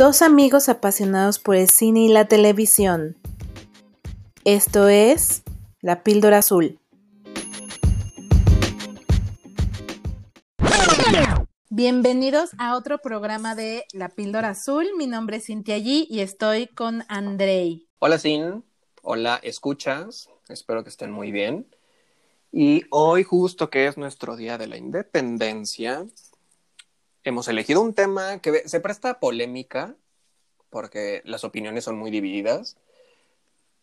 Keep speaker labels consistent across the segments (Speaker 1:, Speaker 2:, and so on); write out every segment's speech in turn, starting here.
Speaker 1: Dos amigos apasionados por el cine y la televisión. Esto es La Píldora Azul. Bienvenidos a otro programa de La Píldora Azul. Mi nombre es Cintia G y estoy con Andrei.
Speaker 2: Hola, Sin. Hola, escuchas. Espero que estén muy bien. Y hoy, justo que es nuestro Día de la Independencia, hemos elegido un tema que se presta a polémica porque las opiniones son muy divididas.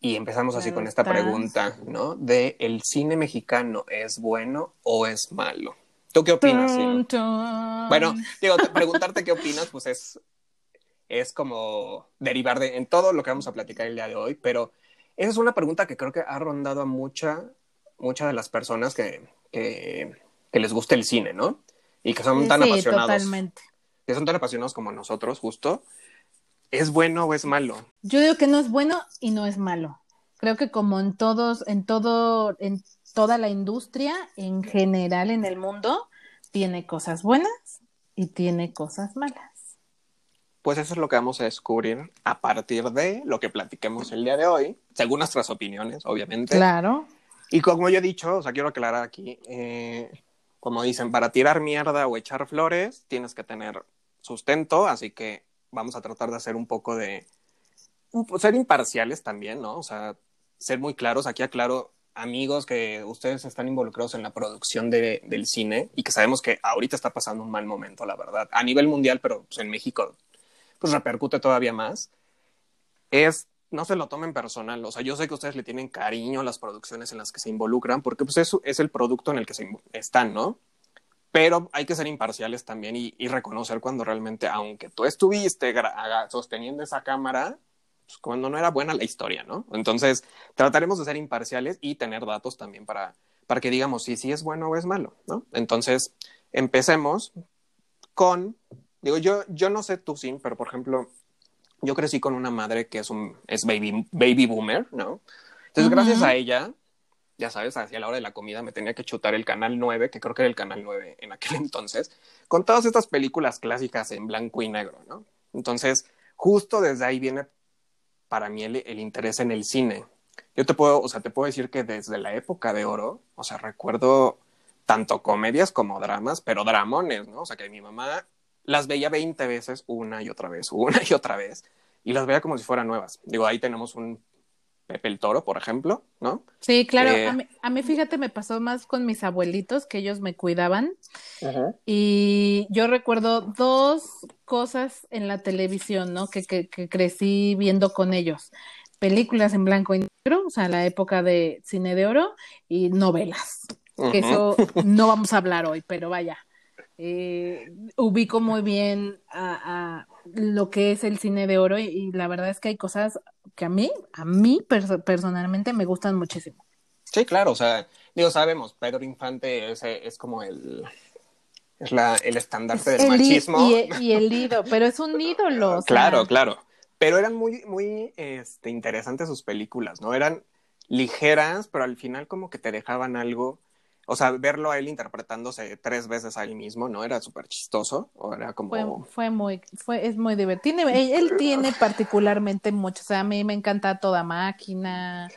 Speaker 2: Y empezamos así con esta pregunta, ¿no? De ¿el cine mexicano es bueno o es malo? ¿Tú qué opinas? Bueno, digo, preguntarte qué opinas, pues es, es como derivar de en todo lo que vamos a platicar el día de hoy, pero esa es una pregunta que creo que ha rondado a mucha, muchas de las personas que, que, les gusta el cine, ¿no? Y que son tan apasionados. Totalmente. Que son tan apasionados como nosotros, justo. ¿Es bueno o es malo?
Speaker 1: Yo digo que no es bueno y no es malo. Creo que como en todos, en todo, en toda la industria, en general en el mundo, tiene cosas buenas y tiene cosas malas.
Speaker 2: Pues eso es lo que vamos a descubrir a partir de lo que platiquemos el día de hoy, según nuestras opiniones, obviamente.
Speaker 1: Claro.
Speaker 2: Y como yo he dicho, o sea, quiero aclarar aquí, eh, como dicen, para tirar mierda o echar flores, tienes que tener sustento, así que vamos a tratar de hacer un poco de, ser imparciales también, ¿no? O sea, ser muy claros. Aquí aclaro, amigos, que ustedes están involucrados en la producción de, del cine y que sabemos que ahorita está pasando un mal momento, la verdad, a nivel mundial, pero pues, en México, pues repercute todavía más. Es no se lo tomen personal. O sea, yo sé que ustedes le tienen cariño a las producciones en las que se involucran, porque pues eso es el producto en el que se están, ¿no? Pero hay que ser imparciales también y, reconocer cuando realmente, aunque tú estuviste sosteniendo esa cámara, pues cuando no era buena la historia, ¿no? Entonces, trataremos de ser imparciales y tener datos también para, para que digamos si sí es bueno o es malo, ¿no? Entonces, empecemos con, digo, yo, yo no sé tú, Sin, pero por ejemplo, yo crecí con una madre que es un es baby, baby boomer, ¿no? Entonces, gracias a ella, ya sabes, hacia la hora de la comida me tenía que chutar el canal 9, que creo que era el canal 9 en aquel entonces, con todas estas películas clásicas en blanco y negro, ¿no? Entonces, justo desde ahí viene para mí el, el interés en el cine. Yo te puedo, o sea, te puedo decir que desde la época de oro, o sea, recuerdo tanto comedias como dramas, pero dramones, ¿no? O sea, que mi mamá las veía 20 veces una y otra vez, una y otra vez, y las veía como si fueran nuevas. Digo, ahí tenemos un Pepe el Toro, por ejemplo, ¿no?
Speaker 1: Sí, claro. Eh, a, mí, fíjate, me pasó más con mis abuelitos, que ellos me cuidaban. Y yo recuerdo dos cosas en la televisión, ¿no? Que, que, crecí viendo con ellos. Películas en blanco y negro, o sea, la época de cine de oro, y novelas. Que eso no vamos a hablar hoy, pero vaya eh, ubico muy bien a, lo que es el cine de oro y, la verdad es que hay cosas que a mí, a mí personalmente me gustan muchísimo.
Speaker 2: Sí, claro, o sea, digo, sabemos, Pedro Infante es, es como el, es la, el estandarte del machismo.
Speaker 1: Y, el ídolo, pero es un ídolo.
Speaker 2: claro, claro. Pero eran muy, muy este, interesantes sus películas, ¿no? Eran ligeras, pero al final como que te dejaban algo o sea, verlo a él interpretándose tres veces a él mismo, ¿no? Era súper chistoso, o era como...
Speaker 1: Fue, fue, muy, fue, es muy divertido. Él, tiene particularmente mucho, o sea, a mí me encanta Toda Máquina,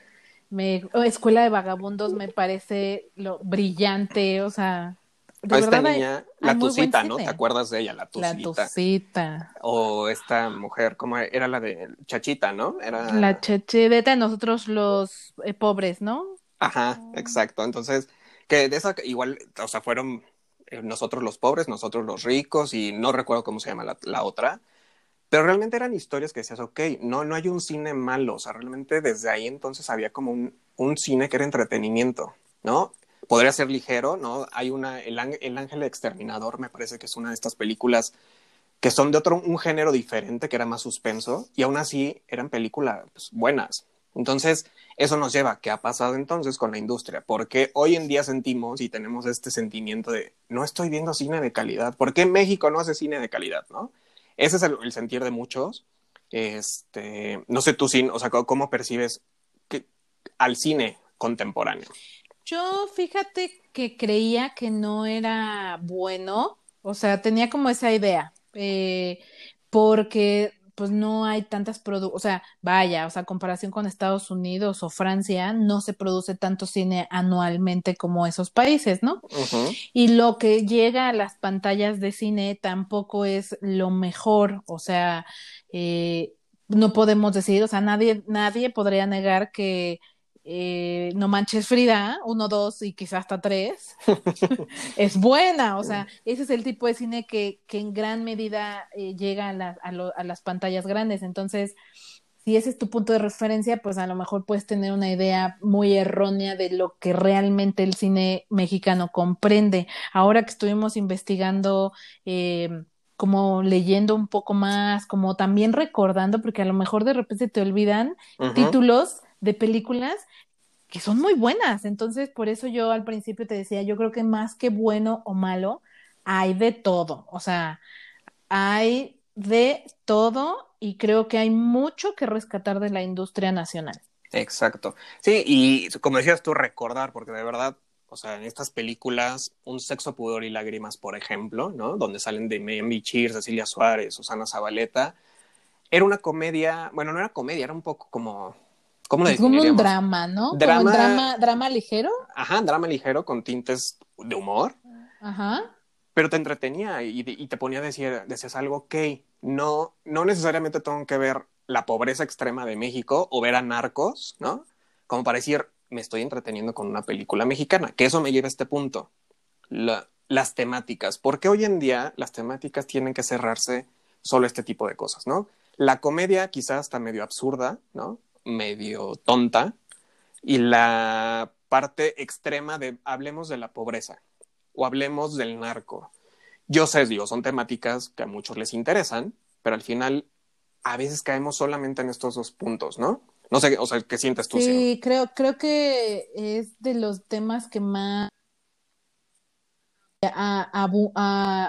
Speaker 1: me, Escuela de Vagabundos me parece lo brillante, o sea...
Speaker 2: De esta niña, la Tucita, ¿no? ¿Te acuerdas de ella? La Tucita.
Speaker 1: La Tucita.
Speaker 2: O esta mujer, ¿cómo era la de Chachita, no? Era...
Speaker 1: La Chachita, nosotros los eh, pobres, ¿no?
Speaker 2: Ajá, exacto. Entonces, que de esa igual, o sea, fueron eh, nosotros los pobres, nosotros los ricos y no recuerdo cómo se llama la, otra, pero realmente eran historias que decías, ok, no, no hay un cine malo, o sea, realmente desde ahí entonces había como un, un cine que era entretenimiento, ¿no? Podría ser ligero, ¿no? Hay una, el, el Ángel Exterminador me parece que es una de estas películas que son de otro, un género diferente, que era más suspenso, y aún así eran películas buenas, entonces, eso nos lleva a qué ha pasado entonces con la industria, porque hoy en día sentimos y tenemos este sentimiento de no estoy viendo cine de calidad, ¿por qué México no hace cine de calidad, no? Ese es el, sentir de muchos. Este, no sé tú, o sea, cómo percibes al cine contemporáneo.
Speaker 1: Yo fíjate que creía que no era bueno, o sea, tenía como esa idea, eh, porque pues no hay tantas producciones, o sea, vaya, o sea, comparación con Estados Unidos o Francia, no se produce tanto cine anualmente como esos países, ¿no? Y lo que llega a las pantallas de cine tampoco es lo mejor, o sea, eh, no podemos decir, o sea, nadie, nadie podría negar que eh, No Manches Frida, uno, dos y quizás hasta tres, es buena. O sea, ese es el tipo de cine que, que en gran medida eh, llega a, a, las pantallas grandes. Entonces, si ese es tu punto de referencia, pues a lo mejor puedes tener una idea muy errónea de lo que realmente el cine mexicano comprende. Ahora que estuvimos investigando... Eh, como leyendo un poco más, como también recordando, porque a lo mejor de repente te olvidan títulos de películas que son muy buenas. Entonces, por eso yo al principio te decía, yo creo que más que bueno o malo, hay de todo. O sea, hay de todo y creo que hay mucho que rescatar de la industria nacional.
Speaker 2: Exacto. Sí, y como decías tú, recordar, porque de verdad, o sea, en estas películas, Un sexo, pudor y lágrimas, por ejemplo, ¿no? Donde salen de Miami Cheers, Cecilia Suárez, Susana Zabaleta, era una comedia, bueno, no era comedia, era un poco como ¿Cómo
Speaker 1: es como un drama, ¿no? Drama, drama, drama ligero.
Speaker 2: Ajá, drama ligero con tintes de humor.
Speaker 1: Ajá.
Speaker 2: Pero te entretenía y, te ponía a decir, decías algo, ok, no, no necesariamente tengo que ver la pobreza extrema de México o ver a narcos, ¿no? Como para decir, me estoy entreteniendo con una película mexicana, que eso me lleva a este punto. las temáticas. ¿Por qué hoy en día las temáticas tienen que cerrarse solo este tipo de cosas, ¿no? La comedia quizás está medio absurda, ¿no? Medio tonta y la parte extrema de hablemos de la pobreza o hablemos del narco. Yo sé, digo, son temáticas que a muchos les interesan, pero al final a veces caemos solamente en estos dos puntos, ¿no? No sé, o sea, ¿qué sientes tú?
Speaker 1: Sí, creo, creo que es de los temas que más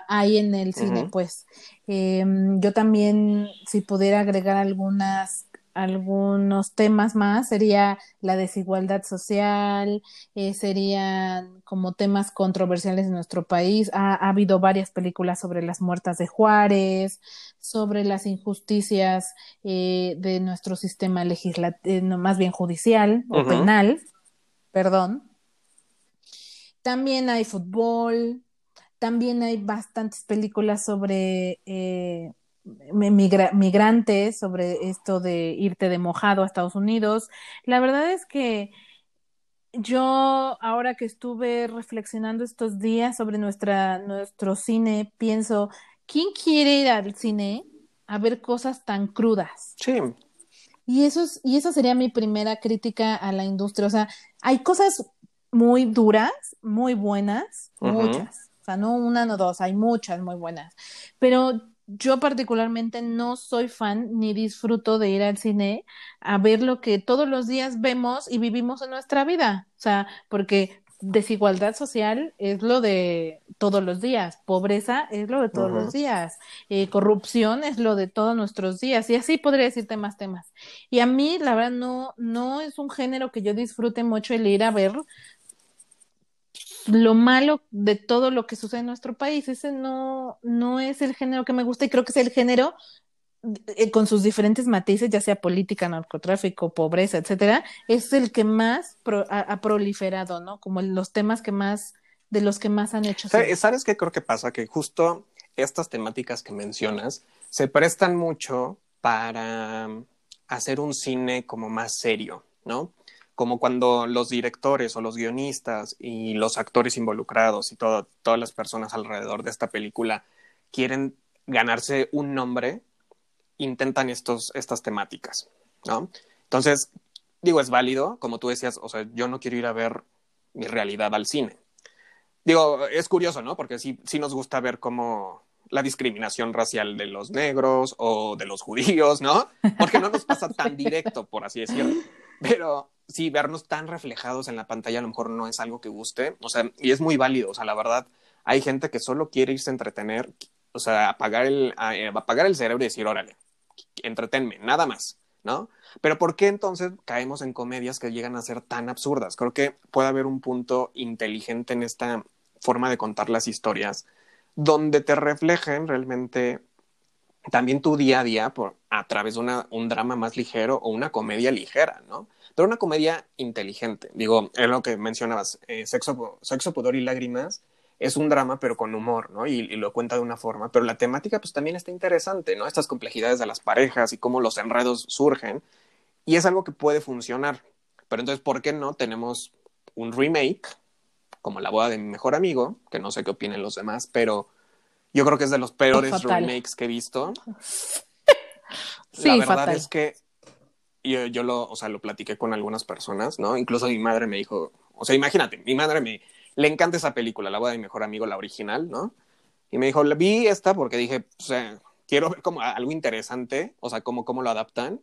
Speaker 1: hay en el cine, pues. Em, yo también, si pudiera agregar algunas algunos temas más, sería la desigualdad social, eh, serían como temas controversiales en nuestro país. Ha, habido varias películas sobre las muertas de Juárez, sobre las injusticias eh, de nuestro sistema legislativo, más bien judicial o penal, perdón. También hay fútbol, también hay bastantes películas sobre eh, migrantes sobre esto de irte de mojado a Estados Unidos. La verdad es que yo, ahora que estuve reflexionando estos días sobre nuestra, nuestro cine, pienso, ¿quién quiere ir al cine a ver cosas tan crudas?
Speaker 2: Sí.
Speaker 1: Y eso, y eso sería mi primera crítica a la industria. O sea, hay cosas muy duras, muy buenas, muchas. O sea, no una, no dos, hay muchas muy buenas. Pero yo particularmente no soy fan ni disfruto de ir al cine a ver lo que todos los días vemos y vivimos en nuestra vida. O sea, porque desigualdad social es lo de todos los días, pobreza es lo de todos los días, eh, corrupción es lo de todos nuestros días, y así podría decirte más temas. Y a mí, la verdad, no, no es un género que yo disfrute mucho el ir a ver, lo malo de todo lo que sucede en nuestro país. Ese no, no es el género que me gusta y creo que es el género eh, con sus diferentes matices, ya sea política, narcotráfico, pobreza, etcétera, es el que más ha, proliferado, ¿no? Como los temas que más, de los que más han hecho.
Speaker 2: ¿Sabes qué creo que pasa? Que justo estas temáticas que mencionas se prestan mucho para hacer un cine como más serio, ¿no? Como cuando los directores o los guionistas y los actores involucrados y todas las personas alrededor de esta película quieren ganarse un nombre, intentan estos, estas temáticas, ¿no? Entonces, digo, es válido, como tú decías, o sea, yo no quiero ir a ver mi realidad al cine. Digo, es curioso, ¿no? Porque sí, sí nos gusta ver cómo la discriminación racial de los negros o de los judíos, ¿no? Porque no nos pasa tan directo, por así decirlo. Pero sí, vernos tan reflejados en la pantalla a lo mejor no es algo que guste, o sea, y es muy válido, o sea, la verdad, hay gente que solo quiere irse a entretener, o sea, apagar el, eh, apagar el cerebro y decir, órale, entretenme, nada más, ¿no? Pero ¿por qué entonces caemos en comedias que llegan a ser tan absurdas? Creo que puede haber un punto inteligente en esta forma de contar las historias, donde te reflejen realmente también tu día a día por, a través de una, un drama más ligero o una comedia ligera, ¿no? Pero una comedia inteligente. Digo, es lo que mencionabas, eh, sexo, sexo, pudor y lágrimas es un drama, pero con humor, ¿no? Y, lo cuenta de una forma. Pero la temática, pues también está interesante, ¿no? Estas complejidades de las parejas y cómo los enredos surgen. Y es algo que puede funcionar. Pero entonces, ¿por qué no tenemos un remake, como La boda de mi mejor amigo, que no sé qué opinen los demás, pero yo creo que es de los peores remakes que he visto.
Speaker 1: sí,
Speaker 2: la verdad
Speaker 1: fatal.
Speaker 2: es que yo, yo, lo, o sea, lo platiqué con algunas personas, ¿no? Incluso mi madre me dijo, o sea, imagínate, mi madre me, le encanta esa película, La boda de mi mejor amigo, la original, ¿no? Y me dijo, vi esta porque dije, o sea, quiero ver como algo interesante, o sea, cómo, cómo lo adaptan.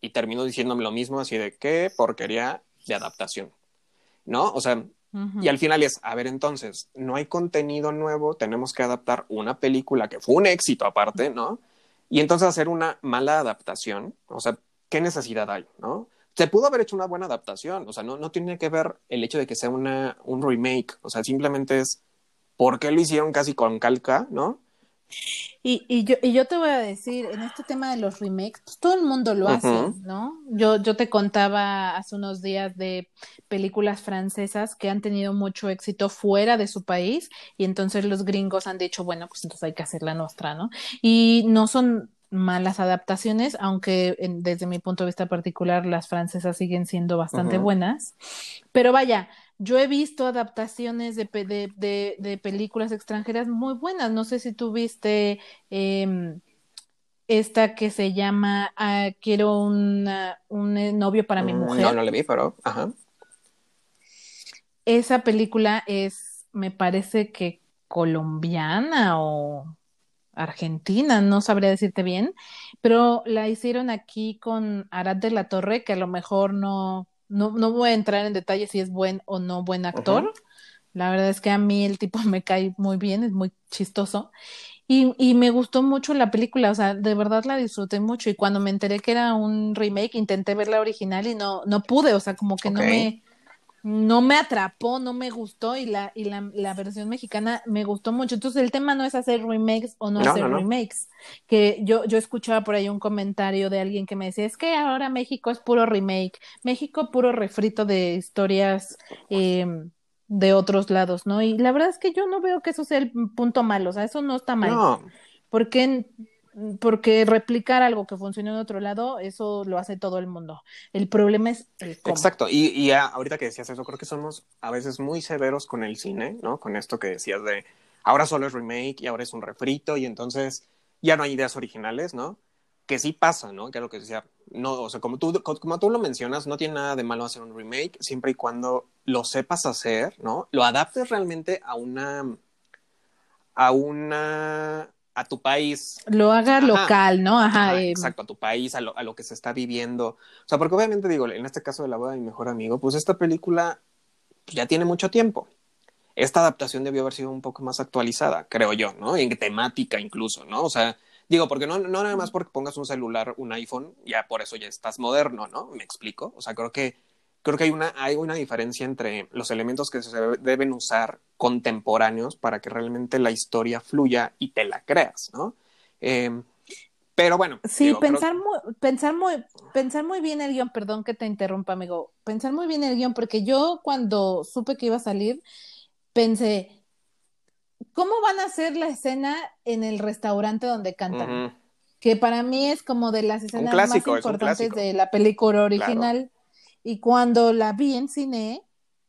Speaker 2: Y terminó diciéndome lo mismo, así de qué porquería de adaptación, ¿no? O sea, y al final es, a ver, entonces, no hay contenido nuevo, tenemos que adaptar una película que fue un éxito aparte, ¿no? Y entonces hacer una mala adaptación, o sea, ¿qué necesidad hay, no? Se pudo haber hecho una buena adaptación, o sea, no, no tiene que ver el hecho de que sea una, un remake, o sea, simplemente es por qué lo hicieron casi con calca, ¿no?
Speaker 1: Y, y, yo, y yo te voy a decir, en este tema de los remakes, pues todo el mundo lo hace, uh -huh. ¿no? Yo, yo te contaba hace unos días de películas francesas que han tenido mucho éxito fuera de su país y entonces los gringos han dicho, bueno, pues entonces hay que hacer la nuestra, ¿no? Y no son malas adaptaciones, aunque en, desde mi punto de vista particular las francesas siguen siendo bastante uh -huh. buenas. Pero vaya, yo he visto adaptaciones de, de, de, de, películas extranjeras muy buenas. No sé si tú viste eh, esta que se llama uh, Quiero una, un novio para mi mujer.
Speaker 2: No, no le vi, pero ajá.
Speaker 1: Esa película es, me parece que colombiana o argentina, no sabría decirte bien, pero la hicieron aquí con Arad de la Torre, que a lo mejor no, no, no voy a entrar en detalle si es buen o no buen actor. Uh -huh. La verdad es que a mí el tipo me cae muy bien, es muy chistoso. Y, y, me gustó mucho la película, o sea, de verdad la disfruté mucho. Y cuando me enteré que era un remake, intenté ver la original y no, no pude, o sea, como que okay. no me no me atrapó, no me gustó y la, y la, la, versión mexicana me gustó mucho. Entonces el tema no es hacer remakes o no, no hacer no, remakes. Que yo, yo escuchaba por ahí un comentario de alguien que me decía, es que ahora México es puro remake, México puro refrito de historias eh, de otros lados, ¿no? Y la verdad es que yo no veo que eso sea el punto malo, o sea, eso no está mal. Porque porque replicar algo que funciona en otro lado, eso lo hace todo el mundo. El problema es el cómo.
Speaker 2: Exacto, y, y ahorita que decías eso, creo que somos a veces muy severos con el cine, ¿no? Con esto que decías de ahora solo es remake y ahora es un refrito y entonces ya no hay ideas originales, ¿no? Que sí pasa, ¿no? Que es lo que decía, no, o sea, como tú, como tú lo mencionas, no tiene nada de malo hacer un remake siempre y cuando lo sepas hacer, ¿no? Lo adaptes realmente a una a una a tu país.
Speaker 1: Lo haga Ajá. local, ¿no? Ajá.
Speaker 2: Ajá eh. Exacto, a tu país, a lo, a lo, que se está viviendo. O sea, porque obviamente digo, en este caso de la boda de mi mejor amigo, pues esta película ya tiene mucho tiempo. Esta adaptación debió haber sido un poco más actualizada, creo yo, ¿no? En temática incluso, ¿no? O sea, digo, porque no, no nada más porque pongas un celular, un iPhone, ya por eso ya estás moderno, ¿no? Me explico. O sea, creo que creo que hay una, hay una diferencia entre los elementos que se deben usar contemporáneos para que realmente la historia fluya y te la creas, ¿no? Eh, pero bueno.
Speaker 1: Sí, digo, pensar, creo... muy, pensar, muy, pensar muy bien el guion, perdón que te interrumpa, amigo, pensar muy bien el guion, porque yo cuando supe que iba a salir, pensé, ¿cómo van a hacer la escena en el restaurante donde cantan? Uh -huh. Que para mí es como de las escenas clásico, más importantes de la película original. Claro. Y cuando la vi en cine,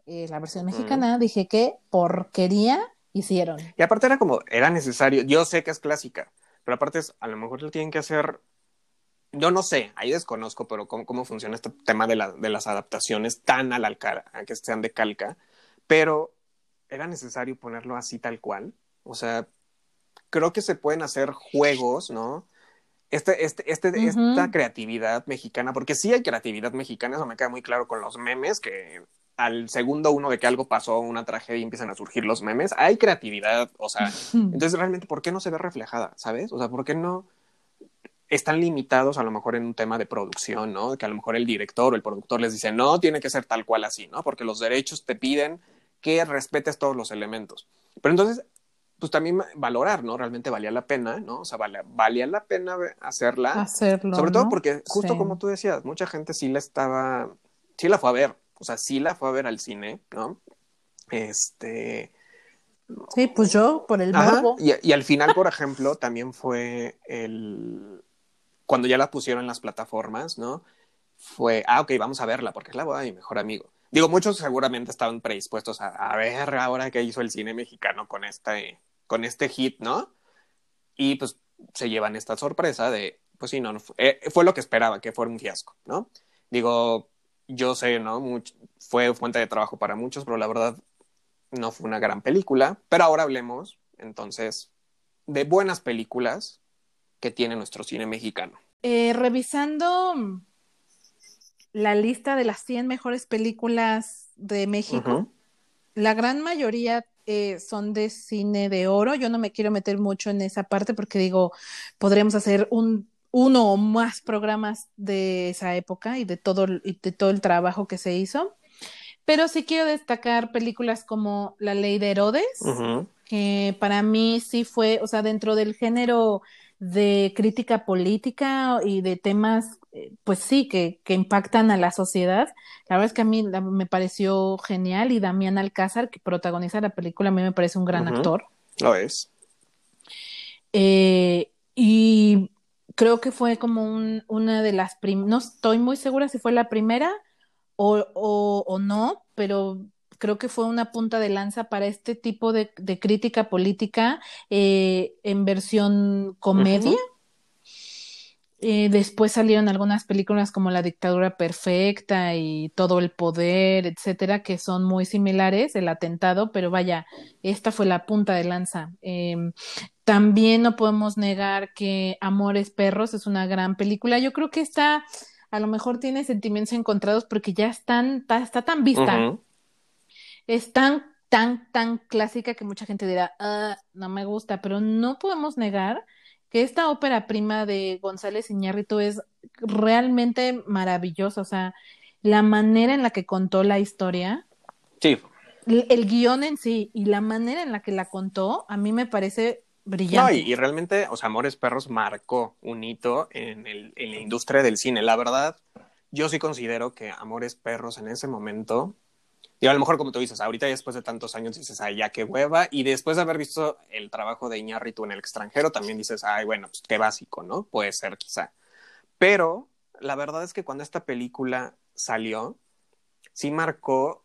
Speaker 1: eh, la versión mexicana, mm. dije qué porquería hicieron.
Speaker 2: Y aparte era como, era necesario, yo sé que es clásica, pero aparte es, a lo mejor lo tienen que hacer, yo no sé, ahí desconozco, pero cómo, cómo funciona este tema de, la, de las adaptaciones tan a la cara, a que sean de calca, pero era necesario ponerlo así tal cual. O sea, creo que se pueden hacer juegos, ¿no? Este, este, este, uh -huh. esta creatividad mexicana, porque sí hay creatividad mexicana, eso me queda muy claro con los memes, que al segundo uno de que algo pasó, una tragedia, empiezan a surgir los memes, hay creatividad, o sea, entonces realmente, ¿por qué no se ve reflejada, sabes? O sea, ¿por qué no están limitados a lo mejor en un tema de producción, ¿no? Que a lo mejor el director o el productor les dice, no, tiene que ser tal cual así, ¿no? Porque los derechos te piden que respetes todos los elementos. Pero entonces, pues también valorar, ¿no? Realmente valía la pena, ¿no? O sea, valía, la pena hacerla.
Speaker 1: Hacerlo.
Speaker 2: Sobre todo porque, justo como tú decías, mucha gente sí la estaba, sí la fue a ver, o sea, sí la fue a ver al cine, ¿no? Este.
Speaker 1: Sí, pues yo, por el morbo.
Speaker 2: Y, y al final, por ejemplo, también fue el. Cuando ya la pusieron en las plataformas, ¿no? Fue, ah, ok, vamos a verla porque es la boda de mi mejor amigo. Digo, muchos seguramente estaban predispuestos a, a ver ahora qué hizo el cine mexicano con este, con este hit, ¿no? Y pues se llevan esta sorpresa de, pues sí, no, fue, eh, fue, lo que esperaba, que fuera un fiasco, ¿no? Digo, yo sé, ¿no? fue fuente de trabajo para muchos, pero la verdad no fue una gran película. Pero ahora hablemos, entonces, de buenas películas que tiene nuestro cine mexicano.
Speaker 1: Eh, revisando la lista de las 100 mejores películas de México, la gran mayoría eh, son de cine de oro. Yo no me quiero meter mucho en esa parte porque digo, podríamos hacer un uno o más programas de esa época y de todo, y de todo el trabajo que se hizo. Pero sí quiero destacar películas como La Ley de Herodes, que para mí sí fue, o sea, dentro del género de crítica política y de temas, eh, pues sí, que, que, impactan a la sociedad. La verdad es que a mí me pareció genial y Damián Alcázar, que protagoniza la película, a mí me parece un gran actor.
Speaker 2: Lo es.
Speaker 1: Eh, y creo que fue como un, una de las primeras, no estoy muy segura si fue la primera o, o, o, no, pero creo que fue una punta de lanza para este tipo de, de crítica política eh, en versión comedia. Eh, después salieron algunas películas como La dictadura perfecta y Todo el poder, etcétera, que son muy similares, el atentado, pero vaya, esta fue la punta de lanza. Eh, también no podemos negar que Amores Perros es una gran película. Yo creo que esta a lo mejor tiene sentimientos encontrados porque ya están, está, tan vista. Es tan, tan, tan clásica que mucha gente dirá, ah, no me gusta, pero no podemos negar que esta ópera prima de González Iñárritu es realmente maravillosa. O sea, la manera en la que contó la historia.
Speaker 2: Sí.
Speaker 1: El, el guion en sí y la manera en la que la contó, a mí me parece brillante.
Speaker 2: No, y, realmente, o sea, Amores Perros marcó un hito en, el, en la industria del cine. La verdad, yo sí considero que Amores Perros en ese momento, y a lo mejor como tú dices, ahorita después de tantos años dices, ay, ya qué hueva, y después de haber visto el trabajo de Iñárritu en el extranjero, también dices, ay, bueno, pues qué básico, ¿no? Puede ser quizá. Pero la verdad es que cuando esta película salió, sí marcó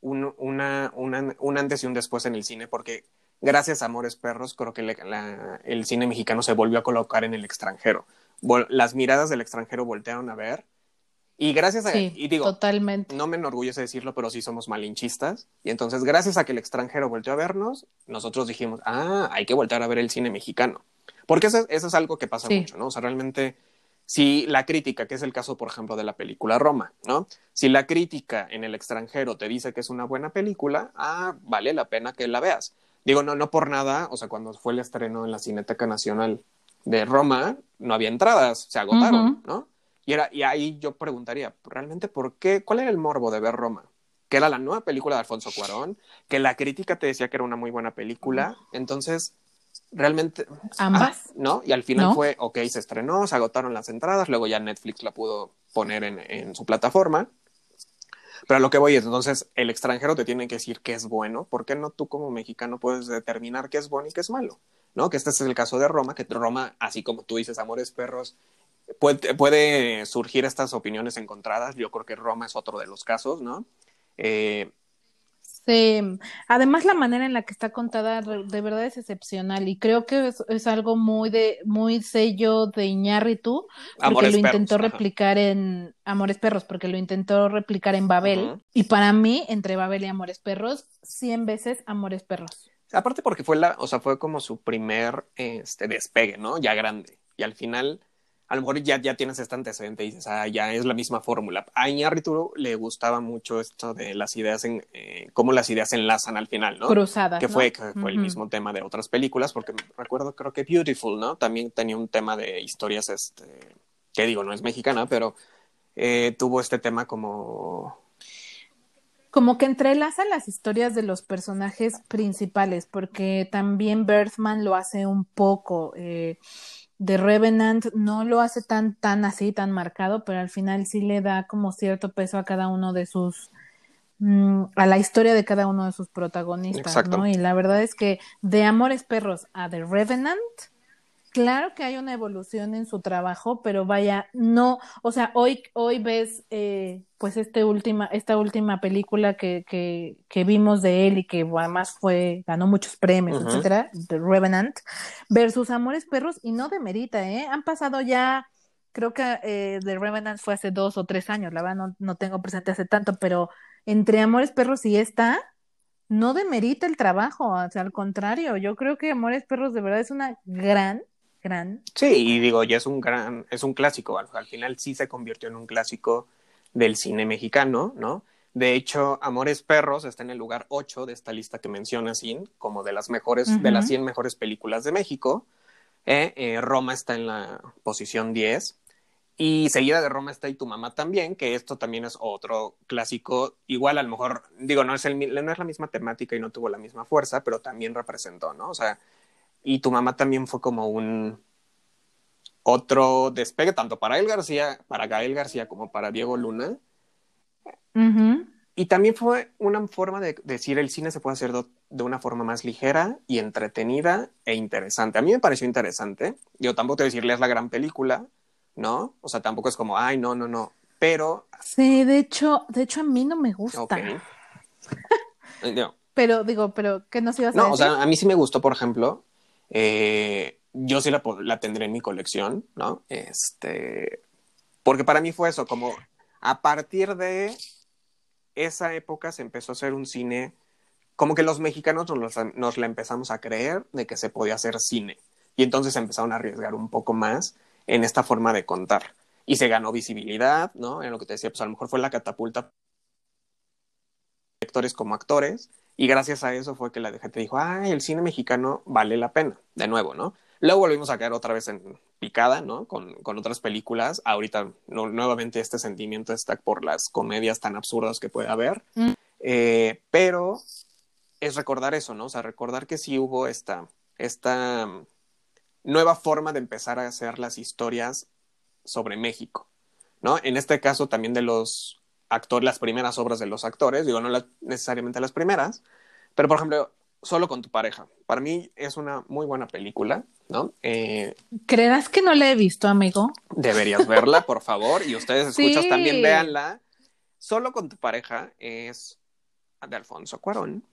Speaker 2: un, una, una, un antes y un después en el cine, porque gracias a Amores Perros, creo que el cine mexicano se volvió a colocar en el extranjero. las miradas del extranjero voltearon a ver. Y gracias a.
Speaker 1: Sí, y digo, totalmente.
Speaker 2: no me enorgullece decirlo, pero sí somos malinchistas. Y entonces, gracias a que el extranjero volteó a vernos, nosotros dijimos, ah, hay que voltear a ver el cine mexicano. Porque eso, eso es algo que pasa mucho, ¿no? O sea, realmente si la crítica, que es el caso, por ejemplo, de la película Roma, ¿no? Si la crítica en el extranjero te dice que es una buena película, ah, vale la pena que la veas. Digo, no, no por nada, o sea, cuando fue el estreno en la Cineteca Nacional de Roma, no había entradas, se agotaron, ¿no? Y, era, y ahí yo preguntaría, ¿realmente por qué? ¿Cuál era el morbo de ver Roma? Que era la nueva película de Alfonso Cuarón, que la crítica te decía que era una muy buena película, entonces realmente
Speaker 1: ambas
Speaker 2: ah, no y al final fue ok se estrenó se agotaron las entradas luego ya Netflix la pudo poner en, en su plataforma pero a lo que voy es, entonces, el extranjero te tiene que decir qué es bueno, ¿por qué no tú como mexicano puedes determinar qué es bueno y qué es malo? ¿No? Que este es el caso de Roma, que Roma, así como tú dices, Amores Perros, puede, puede surgir estas opiniones encontradas, yo creo que Roma es otro de los casos, ¿no? Eh,
Speaker 1: Sí, además la manera en la que está contada de verdad es excepcional y creo que es, algo muy de muy sello de Iñárritu porque lo intentó replicar en Amores Perros porque lo intentó replicar en Babel y para mí entre Babel y Amores Perros cien veces Amores Perros.
Speaker 2: Aparte porque fue la, o sea, fue como su primer este despegue, ¿no? Ya grande y al final a lo mejor ya, ya tienes este antecedente y dices, ah, ya es la misma fórmula. A Iñárritu le gustaba mucho esto de las ideas, en eh, cómo las ideas se enlazan al final, ¿no?
Speaker 1: Cruzadas.
Speaker 2: Que fue, que fue el mismo tema de otras películas, porque recuerdo, creo que Beautiful, ¿no? También tenía un tema de historias, este, que digo, no es mexicana, pero eh, tuvo este tema como
Speaker 1: como que entrelaza las historias de los personajes principales, porque también Berthman lo hace un poco. Eh, de Revenant no lo hace tan, tan así, tan marcado, pero al final sí le da como cierto peso a cada uno de sus, mm, a la historia de cada uno de sus protagonistas, ¿no? Y la verdad es que de Amores Perros a The Revenant, claro que hay una evolución en su trabajo, pero vaya, no, o sea, hoy, hoy ves eh, pues este última, esta última película que, que, que, vimos de él y que además fue, ganó muchos premios, etcétera, The Revenant, versus Amores Perros, y no demerita, ¿eh? Han pasado ya, creo que eh, The Revenant fue hace dos o tres años, la verdad no, no tengo presente hace tanto, pero entre Amores Perros y esta, no demerita el trabajo, o sea, al contrario, yo creo que Amores Perros de verdad es una gran
Speaker 2: Sí, y digo, ya es un gran, es un clásico, al, final sí se convirtió en un clásico del cine mexicano, ¿no? De hecho, Amores Perros está en el lugar 8 de esta lista que menciona Sin, como de las mejores, de las 100 mejores películas de México. Eh, eh, Roma está en la posición 10. Y seguida de Roma está Y tu mamá también, que esto también es otro clásico. Igual, a lo mejor, digo, no es, el, no es la misma temática y no tuvo la misma fuerza, pero también representó, ¿no? O sea, y tu mamá también fue como un otro despegue, tanto para él García, para Gael García como para Diego Luna. Y también fue una forma de decir el cine se puede hacer de, una forma más ligera y entretenida e interesante. A mí me pareció interesante. Yo tampoco te voy a decirle es la gran película, ¿no? O sea, tampoco es como, ay, no, no, no. Pero.
Speaker 1: Sí, de hecho, de hecho a mí no me gusta. Pero digo, pero ¿qué nos ibas a
Speaker 2: decir? No, o sea, a mí sí me gustó, por ejemplo, eh, yo sí la, tendré en mi colección, ¿no? Este, porque para mí fue eso, como a partir de esa época se empezó a hacer un cine, como que los mexicanos nos, nos la empezamos a creer de que se podía hacer cine. Y entonces empezaron a arriesgar un poco más en esta forma de contar. Y se ganó visibilidad, ¿no? En lo que te decía, pues a lo mejor fue la catapulta actores como actores, y gracias a eso fue que la gente dijo, ay, el cine mexicano vale la pena, de nuevo, ¿no? Luego volvimos a caer otra vez en picada, ¿no? Con, con otras películas. Ahorita nuevamente este sentimiento está por las comedias tan absurdas que puede haber. Mm. Eh, pero es recordar eso, ¿no? O sea, recordar que sí hubo esta, esta nueva forma de empezar a hacer las historias sobre México, ¿no? En este caso también de los actor, las primeras obras de los actores, digo, no necesariamente las primeras, pero por ejemplo, solo con tu pareja. Para mí es una muy buena película, ¿no? Eh,
Speaker 1: ¿Creerás que no la he visto, amigo?
Speaker 2: Deberías verla, por favor, y ustedes escuchas también véanla. Solo con tu pareja es de Alfonso Cuarón.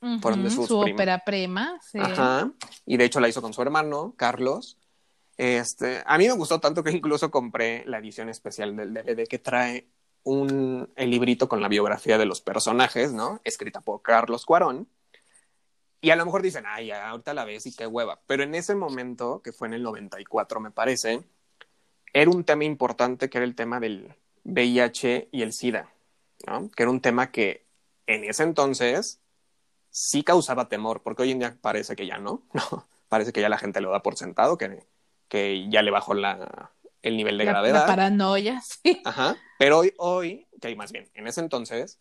Speaker 1: de su ópera prima, sí.
Speaker 2: Ajá. Y de hecho la hizo con su hermano, Carlos. Este, a mí me gustó tanto que incluso compré la edición especial del DVD que trae un, el librito con la biografía de los personajes, ¿no? Escrita por Carlos Cuarón. Y a lo mejor dicen, ay, ahorita la ves y qué hueva. Pero en ese momento, que fue en el 94, me parece, era un tema importante que era el tema del VIH y el SIDA, ¿no? Que era un tema que en ese entonces sí causaba temor, porque hoy en día parece que ya no, ¿no? Parece que ya la gente lo da por sentado, que, que ya le bajó la, el nivel de gravedad. La
Speaker 1: paranoia, sí.
Speaker 2: Ajá. Pero hoy, hoy, que más bien, en ese entonces,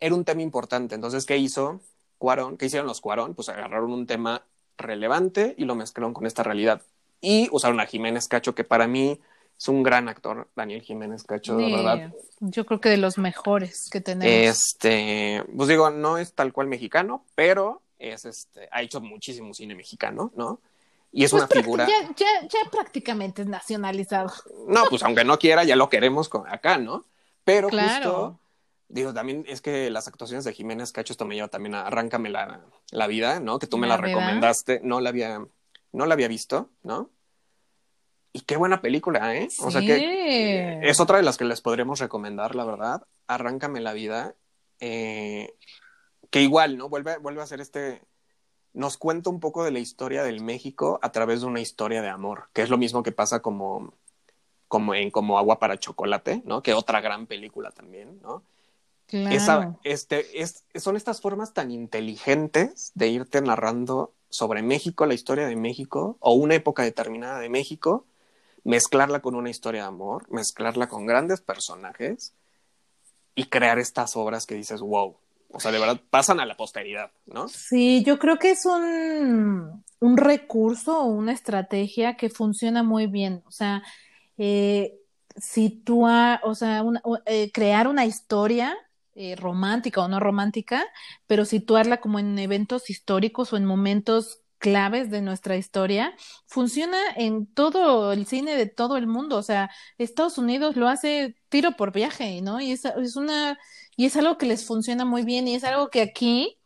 Speaker 2: era un tema importante. Entonces, ¿qué hizo Cuarón? ¿Qué hicieron los Cuarón? Pues agarraron un tema relevante y lo mezclaron con esta realidad. Y usaron a Jiménez Cacho, que para mí es un gran actor, Daniel Jiménez Cacho, de verdad.
Speaker 1: Yo creo que de los mejores que tenemos.
Speaker 2: Este, pues digo, no es tal cual mexicano, pero es este, ha hecho muchísimo cine mexicano, ¿no? Y es una pues figura.
Speaker 1: Ya, ya, ya, prácticamente es nacionalizado.
Speaker 2: No, pues aunque no quiera, ya lo queremos con acá, ¿no? Pero justo, digo, también es que las actuaciones de Jiménez Cacho, esto me lleva también a Arráncame la, la vida, ¿no? Que tú me la, recomendaste, no la había, no la había visto, ¿no? Y qué buena película, ¿eh? O sea que es otra de las que les podremos recomendar, la verdad. Arráncame la vida. Eh, que igual, ¿no? Vuelve, vuelve a ser este nos cuenta un poco de la historia del México a través de una historia de amor, que es lo mismo que pasa como, como en como agua para chocolate, ¿no? Que otra gran película también, ¿no? Claro. este, es, son estas formas tan inteligentes de irte narrando sobre México, la historia de México, o una época determinada de México, mezclarla con una historia de amor, mezclarla con grandes personajes y crear estas obras que dices, wow, o sea, de verdad pasan a la posteridad, ¿no?
Speaker 1: Sí, yo creo que es un, un recurso o una estrategia que funciona muy bien. O sea, eh, situar, o sea, eh, crear una historia eh, romántica o no romántica, pero situarla como en eventos históricos o en momentos claves de nuestra historia, funciona en todo el cine de todo el mundo. O sea, Estados Unidos lo hace tiro por viaje, ¿no? Y es, es una, y es algo que les funciona muy bien y es algo que aquí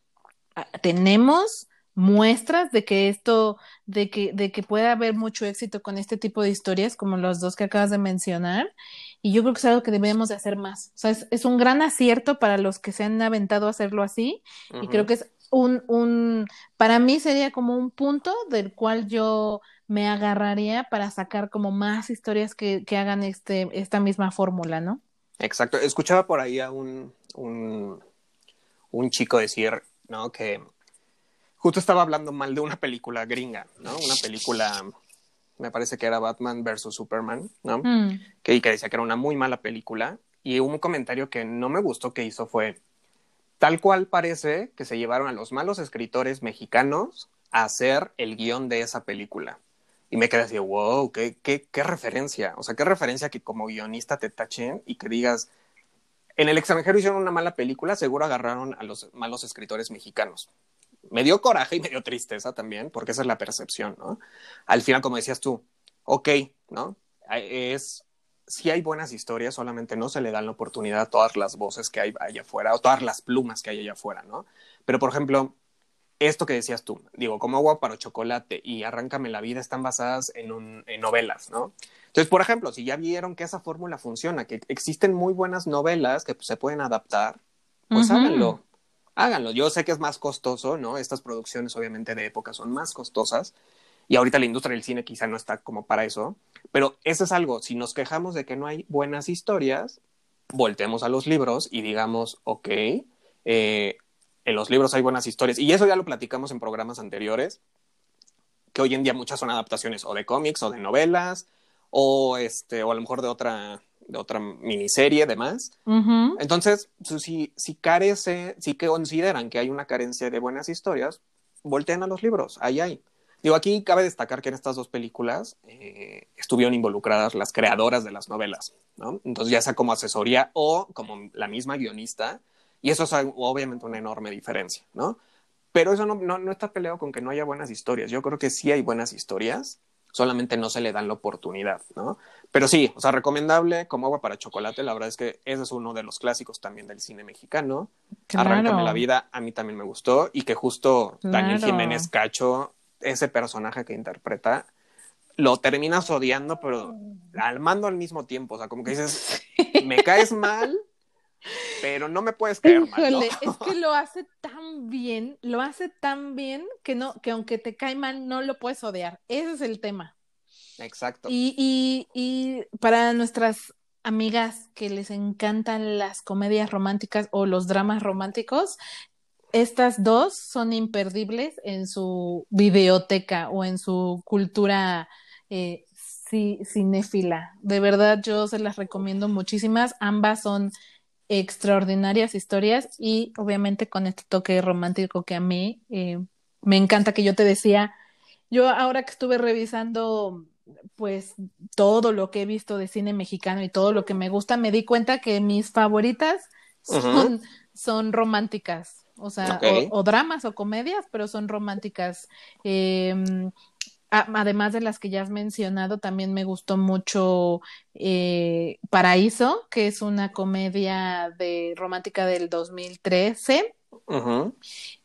Speaker 1: ah, tenemos muestras de que esto, de que, de que puede haber mucho éxito con este tipo de historias, como los dos que acabas de mencionar. Y yo creo que es algo que debemos de hacer más. O sea, es, un gran acierto para los que se han aventado a hacerlo así. Y creo que es un, un, para mí sería como un punto del cual yo me agarraría para sacar como más historias que, que hagan este, esta misma fórmula, ¿no?
Speaker 2: Exacto. Escuchaba por ahí a un, un, un chico decir, ¿no? Que justo estaba hablando mal de una película gringa, ¿no? Una película, me parece que era Batman versus Superman, ¿no? Mm. Que, que decía que era una muy mala película. Y un comentario que no me gustó que hizo fue, Tal cual parece que se llevaron a los malos escritores mexicanos a hacer el guion de esa película. Y me quedé así, wow, qué, qué, qué referencia. O sea, qué referencia que como guionista te tachen y que digas, en el extranjero hicieron una mala película, seguro agarraron a los malos escritores mexicanos. Me dio coraje y me dio tristeza también, porque esa es la percepción, ¿no? Al final, como decías tú, ok, ¿no? Es si hay buenas historias, solamente no se le dan la oportunidad a todas las voces que hay allá afuera o todas las plumas que hay allá afuera, ¿no? Pero, por ejemplo, esto que decías tú, digo, como agua para chocolate y arráncame la vida están basadas en, en novelas, ¿no? Entonces, por ejemplo, si ya vieron que esa fórmula funciona, que existen muy buenas novelas que se pueden adaptar, pues háganlo, háganlo. Yo sé que es más costoso, ¿no? Estas producciones obviamente de época son más costosas, y ahorita la industria del cine quizá no está como para eso, pero eso es algo, si nos quejamos de que no hay buenas historias, voltemos a los libros y digamos, ok, eh, en los libros hay buenas historias, y eso ya lo platicamos en programas anteriores, que hoy en día muchas son adaptaciones o de cómics o de novelas, o, este, o a lo mejor de otra de otra miniserie, demás. Entonces, si, si carece, si que consideran que hay una carencia de buenas historias, volteen a los libros, ahí hay. Digo, aquí cabe destacar que en estas dos películas eh, estuvieron involucradas las creadoras de las novelas, ¿no? Entonces, ya sea como asesoría o como la misma guionista, y eso es obviamente una enorme diferencia, ¿no? Pero eso no, no, no está peleado con que no haya buenas historias. Yo creo que sí hay buenas historias, solamente no se le dan la oportunidad, ¿no? Pero sí, o sea, recomendable como agua para chocolate, la verdad es que ese es uno de los clásicos también del cine mexicano. Claro. Arráncame la vida, a mí también me gustó y que justo Daniel Jiménez Cacho ese personaje que interpreta, lo terminas odiando, pero al mando al mismo tiempo. O sea, como que dices, me caes mal, pero no me puedes caer mal. ¿no?
Speaker 1: Es que lo hace tan bien, lo hace tan bien que no, que aunque te cae mal, no lo puedes odiar. Ese es el tema.
Speaker 2: Exacto.
Speaker 1: Y, y, y para nuestras amigas que les encantan las comedias románticas o los dramas románticos, estas dos son imperdibles en su videoteca o en su cultura eh, cinéfila. De verdad, yo se las recomiendo muchísimas. Ambas son extraordinarias historias y obviamente con este toque romántico que a mí eh, me encanta que yo te decía, yo ahora que estuve revisando pues todo lo que he visto de cine mexicano y todo lo que me gusta, me di cuenta que mis favoritas son, son románticas. O sea, o, dramas o comedias, pero son románticas. Em, además de las que ya has mencionado, también me gustó mucho eh, Paraíso, que es una comedia de romántica del 2013.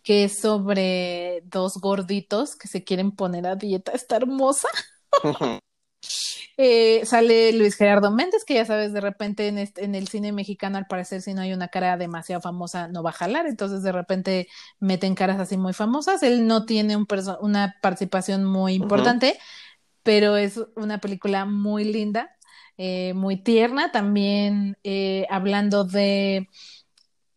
Speaker 1: que es sobre dos gorditos que se quieren poner a dieta. Está hermosa. Eh, sale Luis Gerardo Méndez, que ya sabes, de repente en, en el cine mexicano, al parecer, si no hay una cara demasiado famosa, no va a jalar. Entonces, de repente meten caras así muy famosas. Él no tiene un una participación muy importante, pero es una película muy linda, eh, muy tierna. También eh, hablando de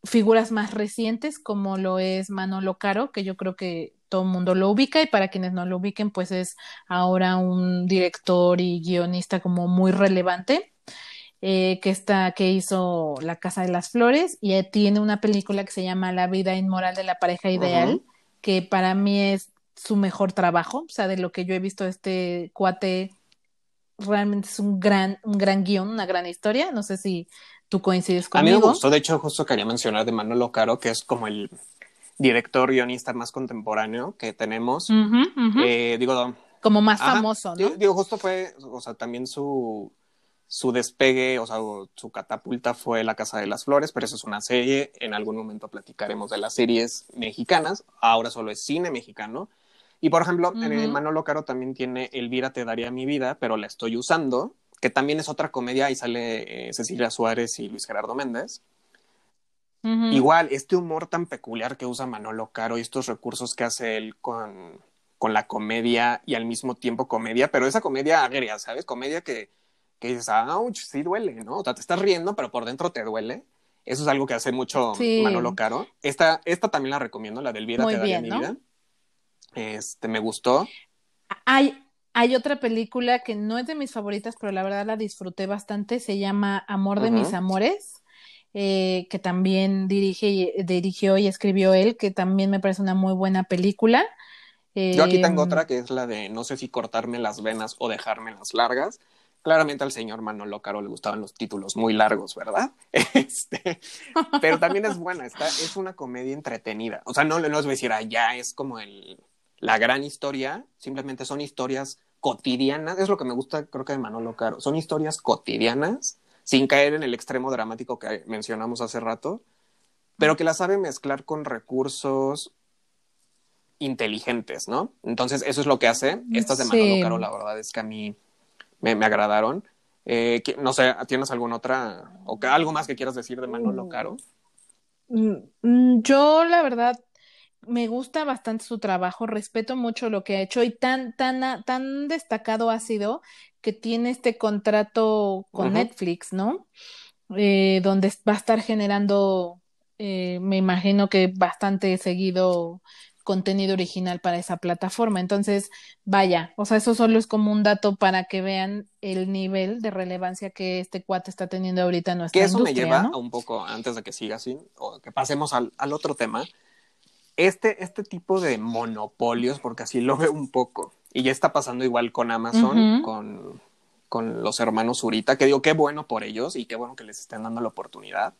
Speaker 1: figuras más recientes, como lo es Manolo Caro, que yo creo que todo el mundo lo ubica y para quienes no lo ubiquen, pues es ahora un director y guionista como muy relevante. eh, que está, que hizo La Casa de las Flores, y tiene una película que se llama La vida inmoral de la pareja ideal, que para mí es su mejor trabajo, o sea, de lo que yo he visto este cuate, realmente es un gran, un gran guion, una gran historia, no sé si tú coincides conmigo.
Speaker 2: A mí me gustó, de hecho, justo quería mencionar de Manolo Caro, que es como el director guionista más contemporáneo que tenemos. Eh, digo,
Speaker 1: como más famoso, ¿no?
Speaker 2: Digo, justo fue, o sea, también su, su despegue, o sea, su catapulta fue La Casa de las Flores, pero eso es una serie. En algún momento platicaremos de las series mexicanas. Ahora solo es cine mexicano. Y por ejemplo, en Manolo Caro también tiene Elvira te daría mi vida, pero la estoy usando, que también es otra comedia. Ahí sale eh, Cecilia Suárez y Luis Gerardo Méndez. Igual, este humor tan peculiar que usa Manolo Caro y estos recursos que hace él con, con la comedia y al mismo tiempo comedia, pero esa comedia agria, ¿sabes? Comedia que, que dices, ouch, sí duele, ¿no? O sea, te estás riendo, pero por dentro te duele. Eso es algo que hace mucho Manolo Caro. Esta, esta también la recomiendo, la del Vida te daría mi vida. Este, me gustó.
Speaker 1: Hay, hay otra película que no es de mis favoritas, pero la verdad la disfruté bastante. Se llama Amor de mis amores. Eh, que también dirige, dirigió y escribió él, que también me parece una muy buena película.
Speaker 2: Yo aquí tengo em, otra que es la de no sé si cortarme las venas o dejarme las largas. Claramente al señor Manolo Caro le gustaban los títulos muy largos, ¿verdad? Este, pero también es buena, está, es una comedia entretenida. O sea, no, no les voy a decir, ah, ya es como el, la gran historia, simplemente son historias cotidianas, es lo que me gusta creo que de Manolo Caro, son historias cotidianas sin caer en el extremo dramático que mencionamos hace rato, pero que la sabe mezclar con recursos inteligentes, ¿no? Entonces, eso es lo que hace. Estas de Manolo Caro, la verdad es que a mí me, agradaron. Eh, no sé, ¿tienes alguna otra o algo más que quieras decir de Manolo mm. Caro?
Speaker 1: Mm, mm, yo, la verdad, me gusta bastante su trabajo, respeto mucho lo que ha hecho y tan, tan, tan destacado ha sido que tiene este contrato con Netflix, ¿no? Eh, donde va a estar generando, eh, me imagino que bastante seguido contenido original para esa plataforma. Entonces, vaya, o sea, eso solo es como un dato para que vean el nivel de relevancia que este cuate está teniendo ahorita en nuestra que eso me lleva a
Speaker 2: un poco, antes de que siga así, o que pasemos al, al otro tema, este, este tipo de monopolios, porque así lo veo un poco, y ya está pasando igual con Amazon, con, con, los hermanos Zurita, que digo, qué bueno por ellos y qué bueno que les estén dando la oportunidad.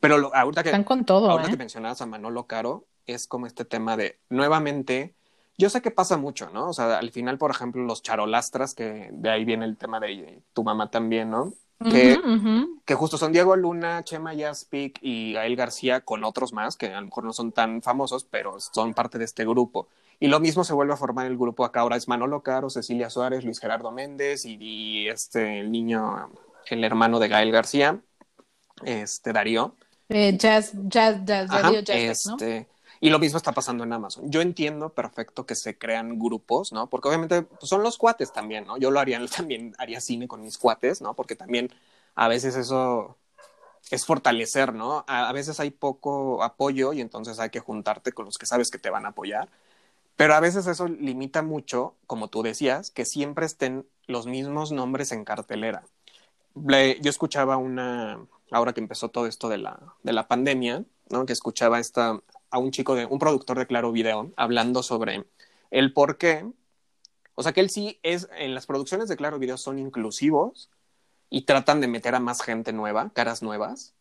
Speaker 2: Pero lo, ahorita que,
Speaker 1: Están con todo,
Speaker 2: ahorita
Speaker 1: ¿eh?
Speaker 2: que mencionabas a Manolo Caro, es como este tema de, nuevamente, yo sé que pasa mucho, ¿no? O sea, al final, por ejemplo, los charolastras, que de ahí viene el tema de tu mamá también, ¿no? Que, que justo son Diego Luna, Chema Yaspic y Gael García con otros más, que a lo mejor no son tan famosos, pero son parte de este grupo. Y lo mismo se vuelve a formar el grupo acá. Ahora es Manolo Caro, Cecilia Suárez, Luis Gerardo Méndez y, este, el niño, el hermano de Gael García, este, Darío.
Speaker 1: Eh, jazz, jazz, jazz, Darío Jazz,
Speaker 2: este, Y lo mismo está pasando en Amazon. Yo entiendo perfecto que se crean grupos, ¿no? Porque obviamente pues, son los cuates también, ¿no? Yo lo haría, también haría cine con mis cuates, ¿no? Porque también a veces eso es fortalecer, ¿no? a, veces hay poco apoyo y entonces hay que juntarte con los que sabes que te van a apoyar. Pero a veces eso limita mucho, como tú decías, que siempre estén los mismos nombres en cartelera. yo escuchaba una, ahora que empezó todo esto de la, de la pandemia, ¿no? que escuchaba esta, a un chico, de, un productor de Claro Video, hablando sobre el por qué. O sea que él sí es, en las producciones de Claro Video son inclusivos y tratan de meter a más gente nueva, caras nuevas,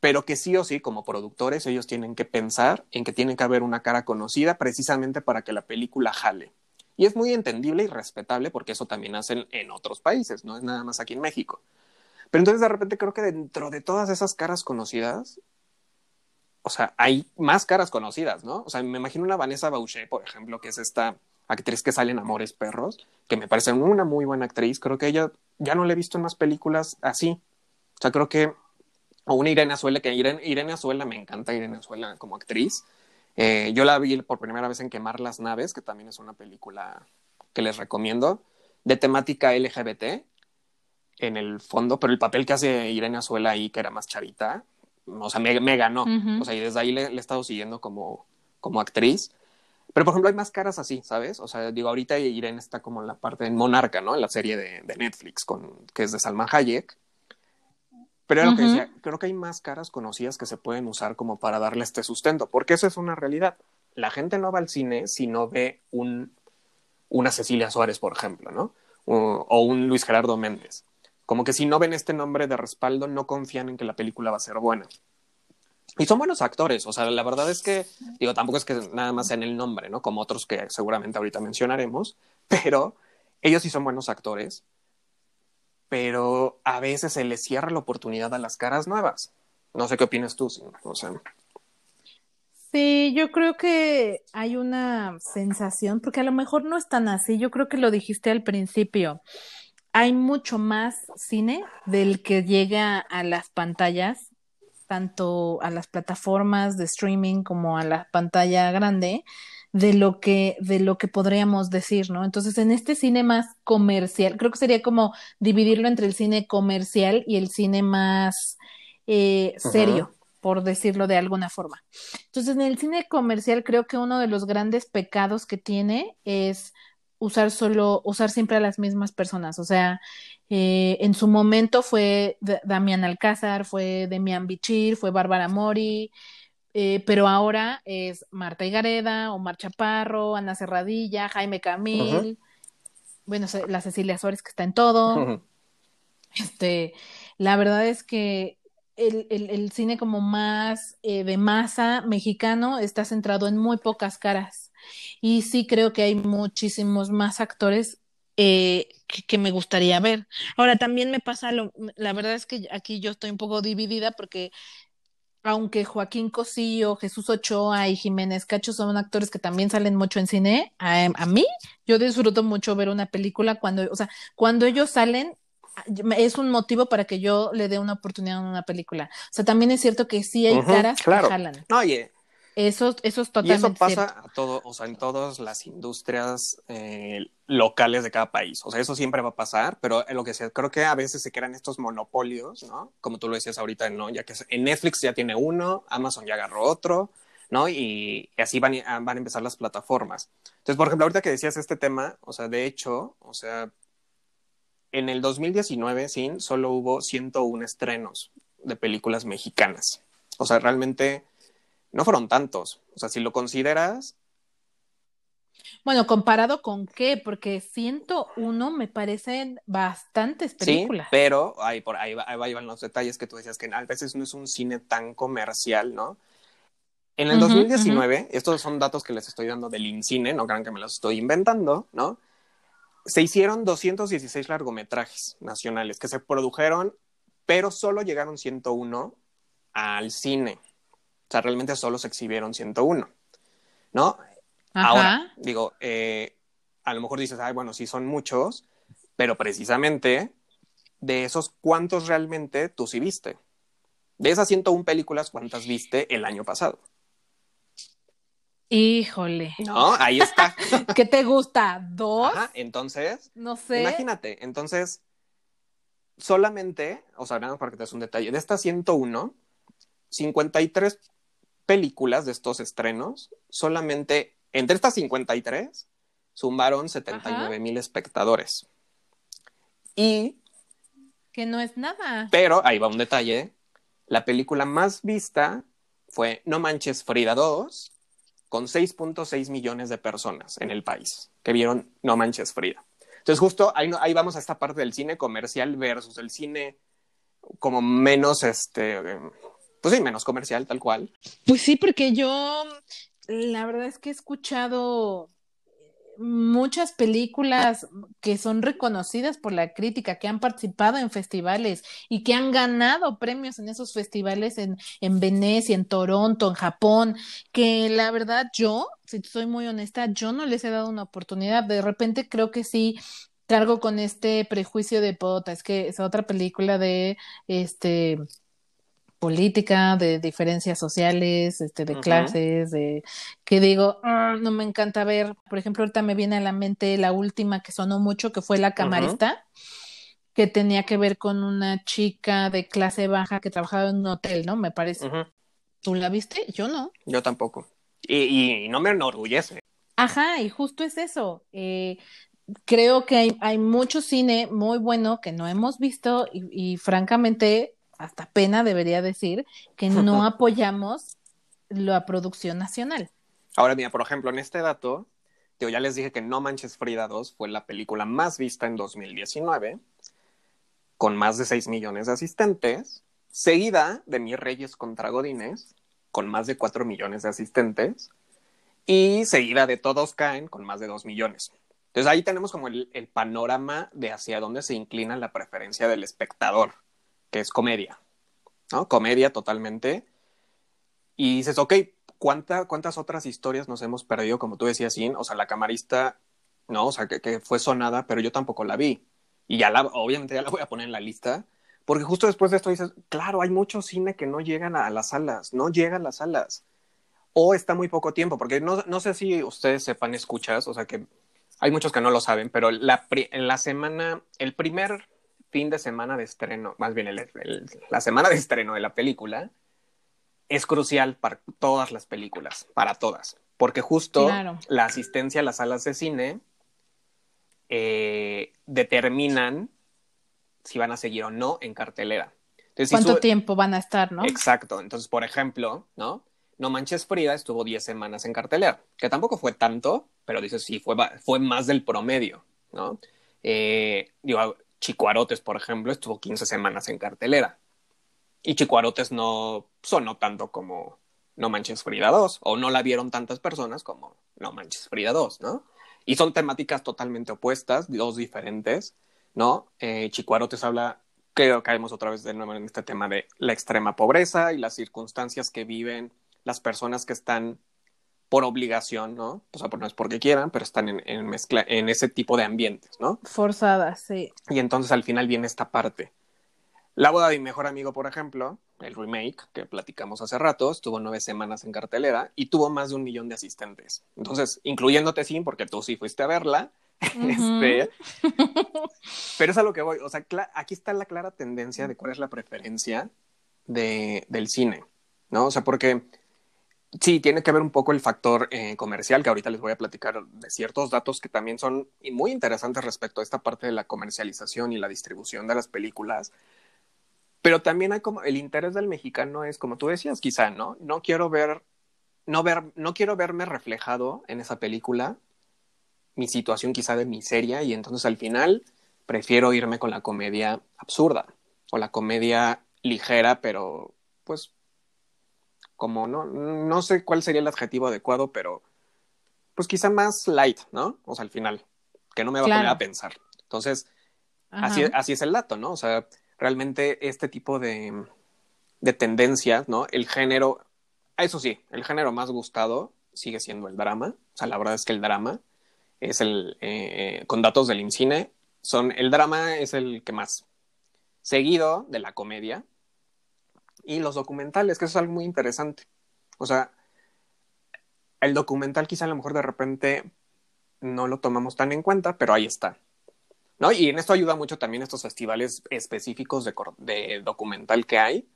Speaker 2: pero que sí o sí, como productores, ellos tienen que pensar en que tiene que haber una cara conocida precisamente para que la película jale. Y es muy entendible y respetable porque eso también hacen en otros países, no es nada más aquí en México. Pero entonces de repente creo que dentro de todas esas caras conocidas, o sea, hay más caras conocidas, ¿no? O sea, me imagino una Vanessa Boucher, por ejemplo, que es esta actriz que sale en Amores Perros, que me parece una muy buena actriz. Creo que ella ya no la he visto en más películas así. O sea, creo que o una Irene Azuela, que Irene, Irene Azuela me encanta Irene Azuela como actriz. Eh, yo la vi por primera vez en Quemar las Naves, que también es una película que les recomiendo, de temática LGBT en el fondo, pero el papel que hace Irene Azuela ahí, que era más chavita, o sea, me, ganó. O sea, y desde ahí le, he estado siguiendo como, como actriz. Pero, por ejemplo, hay más caras así, ¿sabes? O sea, digo, ahorita Irene está como en la parte de Monarca, ¿no? En la serie de, de Netflix, con, que es de Salma Hayek. Pero lo que decía, creo que hay más caras conocidas que se pueden usar como para darle este sustento, porque eso es una realidad. La gente no va al cine si no ve un, una Cecilia Suárez, por ejemplo, ¿no? O, un Luis Gerardo Méndez. Como que si no ven este nombre de respaldo, no confían en que la película va a ser buena. Y son buenos actores, o sea, la verdad es que, digo, tampoco es que nada más en el nombre, ¿no? Como otros que seguramente ahorita mencionaremos, pero ellos sí son buenos actores pero a veces se le cierra la oportunidad a las caras nuevas. No sé qué opinas tú, o sea.
Speaker 1: Sí, yo creo que hay una sensación, porque a lo mejor no es tan así, yo creo que lo dijiste al principio. Hay mucho más cine del que llega a las pantallas, tanto a las plataformas de streaming como a la pantalla grande, de lo que, de lo que podríamos decir, ¿no? Entonces, en este cine más comercial, creo que sería como dividirlo entre el cine comercial y el cine más eh, serio, por decirlo de alguna forma. Entonces, en el cine comercial creo que uno de los grandes pecados que tiene es usar solo, usar siempre a las mismas personas. O sea, eh, en su momento fue Damián Alcázar, fue Demian Bichir, fue Bárbara Mori, eh, pero ahora es Marta Higareda, Omar Chaparro, Ana Cerradilla, Jaime Camil, bueno, la Cecilia Suárez que está en todo. Este, la verdad es que el, el, cine como más eh, de masa mexicano está centrado en muy pocas caras. Y sí creo que hay muchísimos más actores eh, que, que, me gustaría ver. Ahora, también me pasa lo, la verdad es que aquí yo estoy un poco dividida porque aunque Joaquín Cosío, Jesús Ochoa y Jiménez Cacho son actores que también salen mucho en cine, a, mí yo disfruto mucho ver una película cuando, o sea, cuando ellos salen es un motivo para que yo le dé una oportunidad a una película. O sea, también es cierto que sí hay caras que jalan.
Speaker 2: No, oye,
Speaker 1: eso, eso es totalmente.
Speaker 2: Y eso pasa a todo, o sea, en todas las industrias eh, locales de cada país. O sea, eso siempre va a pasar, pero lo que sea, creo que a veces se crean estos monopolios, ¿no? Como tú lo decías ahorita, ¿no? Ya que en Netflix ya tiene uno, Amazon ya agarró otro, ¿no? Y, así van, van a empezar las plataformas. Entonces, por ejemplo, ahorita que decías este tema, o sea, de hecho, o sea, en el 2019, sí, solo hubo 101 estrenos de películas mexicanas. O sea, realmente no fueron tantos. O sea, si lo consideras.
Speaker 1: Bueno, comparado con qué, porque 101 me parecen bastantes películas.
Speaker 2: Sí, pero ahí, por ahí, ahí van los detalles que tú decías que a veces no es un cine tan comercial, ¿no? En el 2019, estos son datos que les estoy dando del INCINE, no crean que me los estoy inventando, ¿no? Se hicieron 216 largometrajes nacionales que se produjeron, pero solo llegaron 101 al cine. O sea, realmente solo se exhibieron 101, ¿no? Ahora, digo, eh, a lo mejor dices, ay, bueno, sí son muchos, pero precisamente de esos, ¿cuántos realmente tú sí viste? De esas 101 películas, ¿cuántas viste el año pasado?
Speaker 1: Híjole.
Speaker 2: No, ahí está.
Speaker 1: ¿Qué te gusta? ¿Dos?
Speaker 2: entonces.
Speaker 1: No sé.
Speaker 2: Imagínate, entonces, solamente, o sea, nada para que te des un detalle, de estas 101, 53 películas de estos estrenos, solamente entre estas 53 sumaron 79 mil espectadores. Y...
Speaker 1: Que no es nada.
Speaker 2: Pero ahí va un detalle. La película más vista fue No Manches Frida 2, con 6.6 millones de personas en el país que vieron No Manches Frida. Entonces justo ahí, ahí vamos a esta parte del cine comercial versus el cine como menos, este, pues sí, menos comercial, tal cual.
Speaker 1: Pues sí, porque yo, la verdad es que he escuchado muchas películas que son reconocidas por la crítica, que han participado en festivales y que han ganado premios en esos festivales en, en Venecia, en Toronto, en Japón, que la verdad yo, si soy muy honesta, yo no les he dado una oportunidad. De repente creo que sí cargo con este prejuicio de pota, es que es otra película de este política, de diferencias sociales, este, de clases, de que digo, ah, no me encanta ver. Por ejemplo, ahorita me viene a la mente la última que sonó mucho, que fue La Camarista, que tenía que ver con una chica de clase baja que trabajaba en un hotel, ¿no? Me parece. ¿Tú la viste? Yo no.
Speaker 2: Yo tampoco. Y, no me enorgullece.
Speaker 1: Ajá, y justo es eso. Eh, creo que hay, hay, mucho cine muy bueno que no hemos visto y francamente hasta pena debería decir que no apoyamos la producción nacional.
Speaker 2: Ahora, mira, por ejemplo, en este dato, yo ya les dije que No Manches Frida 2 fue la película más vista en 2019, con más de 6 millones de asistentes, seguida de Mis Reyes contra Godines, con más de 4 millones de asistentes, y seguida de Todos Caen, con más de 2 millones. Entonces ahí tenemos como el, el panorama de hacia dónde se inclina la preferencia del espectador, que es comedia, ¿no? Comedia totalmente. Y dices, ok, ¿cuántas otras historias nos hemos perdido, como tú decías, Sin? O sea, la camarista, no, o sea, que, que, fue sonada, pero yo tampoco la vi. Y ya la, obviamente ya la voy a poner en la lista, porque justo después de esto dices, claro, hay mucho cine que no llegan a las salas, no llegan a las salas. O está muy poco tiempo, porque no, no sé si ustedes sepan, escuchas, o sea, que hay muchos que no lo saben, pero la, en la semana, el primer fin de semana de estreno, más bien el, el, la semana de estreno de la película, es crucial para todas las películas, para todas, porque justo claro. la asistencia a las salas de cine eh, determinan si van a seguir o no en cartelera.
Speaker 1: Entonces, ¿Cuánto si tiempo van a estar, no?
Speaker 2: Exacto. Entonces, por ejemplo, ¿no? No Manches Frida estuvo 10 semanas en cartelera, que tampoco fue tanto, pero dices, sí, fue, fue más del promedio, ¿no? Eh, digo, Chicuarotes, por ejemplo, estuvo 15 semanas en cartelera. Y Chicuarotes no sonó tanto como No Manches Frida 2, o no la vieron tantas personas como No Manches Frida 2, ¿no? Y son temáticas totalmente opuestas, dos diferentes, ¿no? Eh, Chicuarotes habla, creo que caemos otra vez de nuevo en este tema de la extrema pobreza y las circunstancias que viven las personas que están por obligación, ¿no? O sea, no es porque quieran, pero están en, en, mezcla, en ese tipo de ambientes, ¿no?
Speaker 1: Forzadas, sí.
Speaker 2: Y entonces al final viene esta parte. La boda de mi mejor amigo, por ejemplo, el remake que platicamos hace rato, estuvo nueve semanas en cartelera y tuvo más de un millón de asistentes. Entonces, incluyéndote sí, porque tú sí fuiste a verla. Uh -huh. este, pero es a lo que voy. O sea, aquí está la clara tendencia de cuál es la preferencia de, del cine, ¿no? O sea, porque sí, tiene que ver un poco el factor eh, comercial, que ahorita les voy a platicar de ciertos datos que también son muy interesantes respecto a esta parte de la comercialización y la distribución de las películas. Pero también hay como el interés del mexicano es como tú decías, quizá, ¿no? No quiero ver, no ver, no quiero verme reflejado en esa película, mi situación quizá de miseria, y entonces al final prefiero irme con la comedia absurda o la comedia ligera, pero pues como no, no sé cuál sería el adjetivo adecuado, pero pues quizá más light, ¿no? O sea, al final, que no me va claro. a poner a pensar. Entonces, así, así es el dato, ¿no? O sea, realmente este tipo de, de tendencias, ¿no? El género, eso sí, el género más gustado sigue siendo el drama. O sea, la verdad es que el drama es el, eh, con datos del IMCINE, son, el drama es el que más. Seguido de la comedia y los documentales, que eso es algo muy interesante. O sea, el documental quizá a lo mejor de repente no lo tomamos tan en cuenta, pero ahí está. ¿no? Y en esto ayuda mucho también estos festivales específicos de, de documental que hay,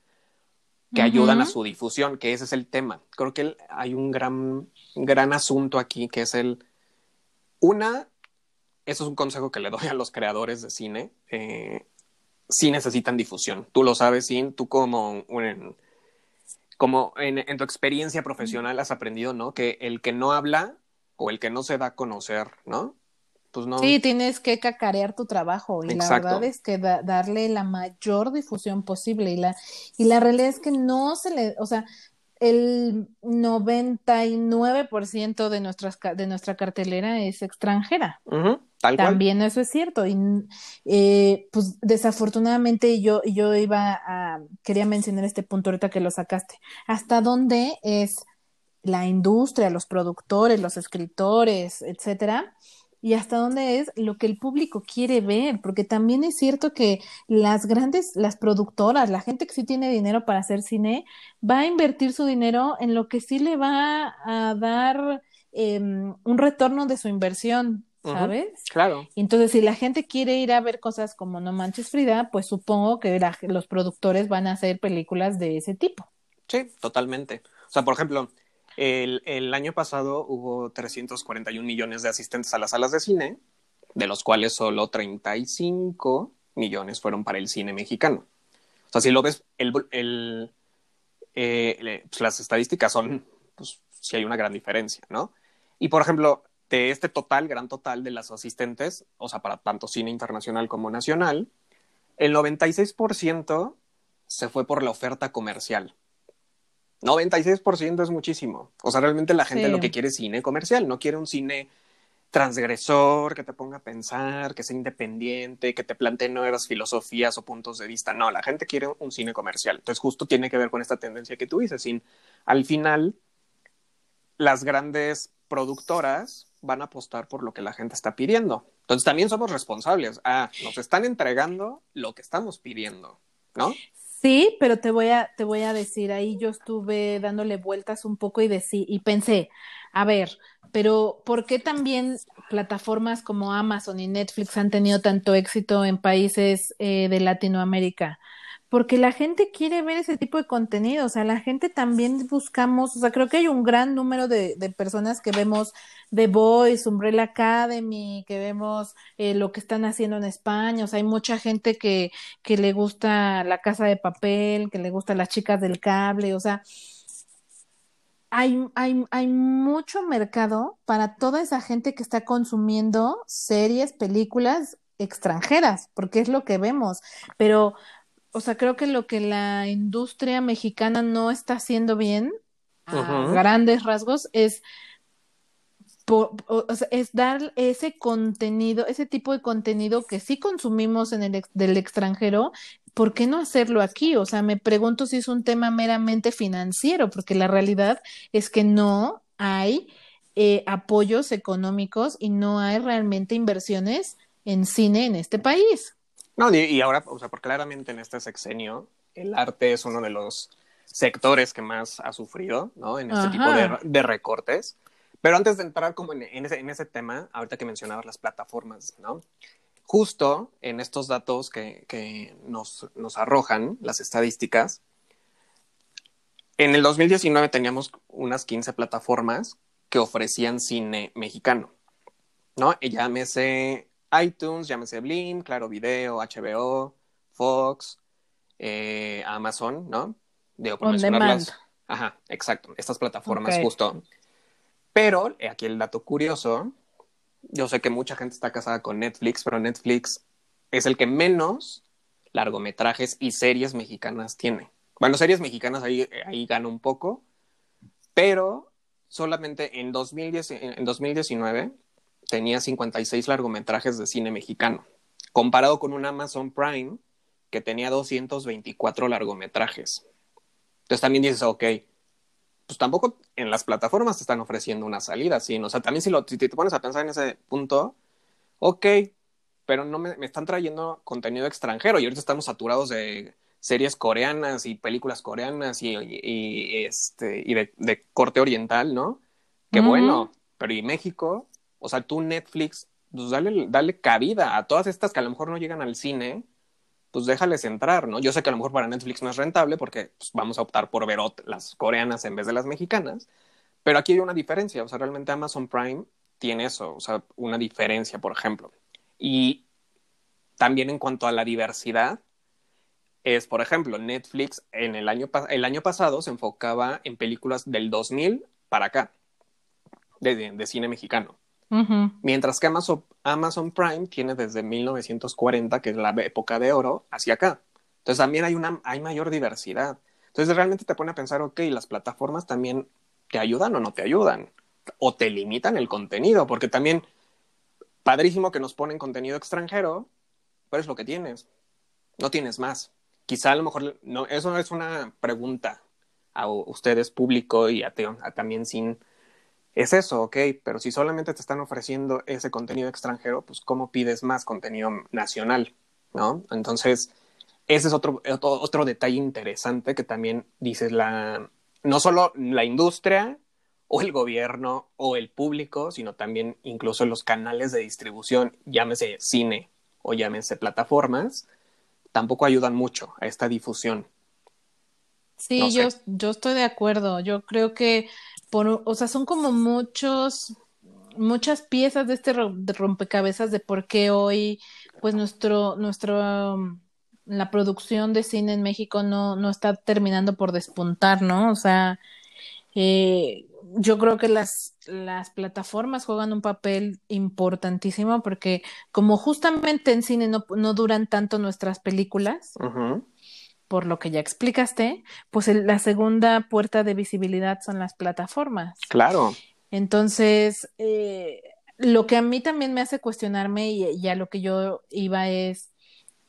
Speaker 2: que uh -huh. ayudan a su difusión, que ese es el tema. Creo que hay un gran, gran asunto aquí, que es el, una, eso es un consejo que le doy a los creadores de cine, eh, sí necesitan difusión. Tú lo sabes, Sin, tú como, un, como en, en tu experiencia profesional has aprendido, ¿no? Que el que no habla o el que no se da a conocer, ¿no? Pues no.
Speaker 1: Sí, tienes que cacarear tu trabajo y Exacto. la verdad es que da, darle la mayor difusión posible y la y la realidad es que no se le, o sea, el 99% de nuestras de nuestra cartelera es extranjera.
Speaker 2: Uh -huh, tal
Speaker 1: También
Speaker 2: cual.
Speaker 1: eso es cierto y eh, pues desafortunadamente yo yo iba a quería mencionar este punto ahorita que lo sacaste. ¿Hasta dónde es la industria, los productores, los escritores, etcétera? Y hasta dónde es lo que el público quiere ver, porque también es cierto que las grandes, las productoras, la gente que sí tiene dinero para hacer cine, va a invertir su dinero en lo que sí le va a dar eh, un retorno de su inversión, ¿sabes?
Speaker 2: Uh -huh, claro.
Speaker 1: Entonces, si la gente quiere ir a ver cosas como No Manches Frida, pues supongo que la, los productores van a hacer películas de ese tipo.
Speaker 2: Sí, totalmente. O sea, por ejemplo, el, año pasado hubo 341 millones de asistentes a las salas de cine, de los cuales solo 35 millones fueron para el cine mexicano. O sea, si lo ves, el eh, pues las estadísticas son, pues sí hay una gran diferencia, ¿no? Y por ejemplo, de este total, gran total de las asistentes, o sea, para tanto cine internacional como nacional, el 96% se fue por la oferta comercial. 96% es muchísimo. O sea, realmente la gente lo que quiere es cine comercial, no quiere un cine transgresor, que te ponga a pensar, que sea independiente, que te plantee nuevas filosofías o puntos de vista. No, la gente quiere un cine comercial. Entonces, justo tiene que ver con esta tendencia que tú dices. Sin, al final, las grandes productoras van a apostar por lo que la gente está pidiendo. Entonces también somos responsables. Ah, nos están entregando lo que estamos pidiendo, ¿no?
Speaker 1: Sí, pero te voy a, te voy a decir, ahí yo estuve dándole vueltas un poco y, decí, y pensé, a ver, pero ¿por qué también plataformas como Amazon y Netflix han tenido tanto éxito en países eh, de Latinoamérica? Porque la gente quiere ver ese tipo de contenido, o sea, la gente también buscamos, o sea, creo que hay un gran número de, de personas que vemos The Voice, Umbrella Academy, que vemos eh, lo que están haciendo en España, o sea, hay mucha gente que, que le gusta La Casa de Papel, que le gusta Las Chicas del Cable, o sea, hay, hay, hay mucho mercado para toda esa gente que está consumiendo series, películas extranjeras, porque es lo que vemos, pero o sea, creo que lo que la industria mexicana no está haciendo bien, a grandes rasgos, es, es dar ese contenido, ese tipo de contenido que sí consumimos en el del extranjero, ¿por qué no hacerlo aquí? O sea, me pregunto si es un tema meramente financiero, porque la realidad es que no hay eh, apoyos económicos y no hay realmente inversiones en cine en este país.
Speaker 2: No, y ahora, o sea, porque claramente en este sexenio el arte es uno de los sectores que más ha sufrido, ¿no? En este tipo de, recortes. Pero antes de entrar como en, ese, en ese tema, ahorita que mencionabas las plataformas, ¿no? Justo en estos datos que, que nos, nos arrojan las estadísticas, en el 2019 teníamos unas 15 plataformas que ofrecían cine mexicano, ¿no? Y llámese iTunes, llámese Blim, Claro Video, HBO, Fox, eh, Amazon, ¿no? De por Ajá, exacto. Estas plataformas justo. Pero eh, aquí el dato curioso, yo sé que mucha gente está casada con Netflix, pero Netflix es el que menos largometrajes y series mexicanas tiene. Bueno, series mexicanas ahí, ahí gana un poco, pero solamente en, 2010, en 2019 tenía 56 largometrajes de cine mexicano, comparado con un Amazon Prime que tenía 224 largometrajes. Entonces también dices, ok, pues tampoco en las plataformas te están ofreciendo una salida, ¿sí? O sea, también si, lo, si te pones a pensar en ese punto, ok, pero no me, están trayendo contenido extranjero y ahorita estamos saturados de series coreanas y películas coreanas y, este, y de, corte oriental, ¿no? Qué bueno, pero ¿y México? O sea, tú Netflix, pues dale, dale cabida a todas estas que a lo mejor no llegan al cine, pues déjales entrar, ¿no? Yo sé que a lo mejor para Netflix no es rentable porque pues, vamos a optar por ver las coreanas en vez de las mexicanas, pero aquí hay una diferencia, o sea, realmente Amazon Prime tiene eso, o sea, una diferencia, por ejemplo. Y también en cuanto a la diversidad, es, por ejemplo, Netflix en el año, el año pasado se enfocaba en películas del 2000 para acá, de cine mexicano. Mientras que Amazon, Prime tiene desde 1940, que es la época de oro, hacia acá. Entonces también hay, una, hay mayor diversidad. Entonces realmente te pone a pensar, ok, las plataformas también te ayudan o no te ayudan, o te limitan el contenido, porque también, padrísimo que nos ponen contenido extranjero, pero es lo que tienes, no tienes más. Quizá a lo mejor, no, eso es una pregunta a ustedes, público, y a, a también sin es eso, ok, pero si solamente te están ofreciendo ese contenido extranjero, pues ¿cómo pides más contenido nacional? ¿No? Entonces, ese es otro, otro, detalle interesante que también dices la, no solo la industria o el gobierno o el público, sino también incluso los canales de distribución, llámese cine o llámese plataformas, tampoco ayudan mucho a esta difusión.
Speaker 1: Sí, yo, yo estoy de acuerdo. Yo creo que o sea, son como muchos, muchas piezas de este rompecabezas de por qué hoy, pues nuestro, nuestro, la producción de cine en México no, no está terminando por despuntar, ¿no? O sea, eh, yo creo que las, las plataformas juegan un papel importantísimo porque como justamente en cine no, no duran tanto nuestras películas, por lo que ya explicaste, pues la segunda puerta de visibilidad son las plataformas.
Speaker 2: Claro.
Speaker 1: Entonces, eh, lo que a mí también me hace cuestionarme y ya lo que yo iba es,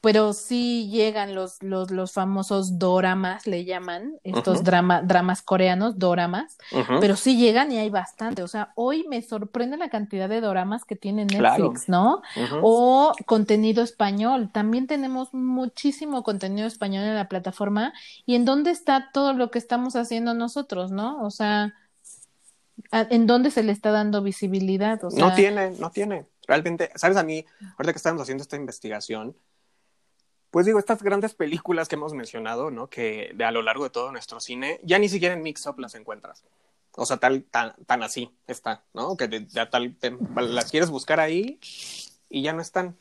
Speaker 1: pero sí llegan los, los, los famosos doramas, le llaman, estos drama, dramas coreanos, doramas, pero sí llegan y hay bastante. O sea, hoy me sorprende la cantidad de doramas que tiene Netflix, ¿no? O contenido español. También tenemos muchísimo contenido español en la plataforma. ¿Y en dónde está todo lo que estamos haciendo nosotros, no? O sea, ¿en dónde se le está dando visibilidad? O
Speaker 2: sea, no tiene, no tiene. Realmente, ¿sabes? A mí, ahorita que estamos haciendo esta investigación, pues digo, estas grandes películas que hemos mencionado, ¿no? Que de a lo largo de todo nuestro cine, ya ni siquiera en Mix Up las encuentras. O sea, tal, tan, tan así está, ¿no? Que ya tal, las quieres buscar ahí y ya no están.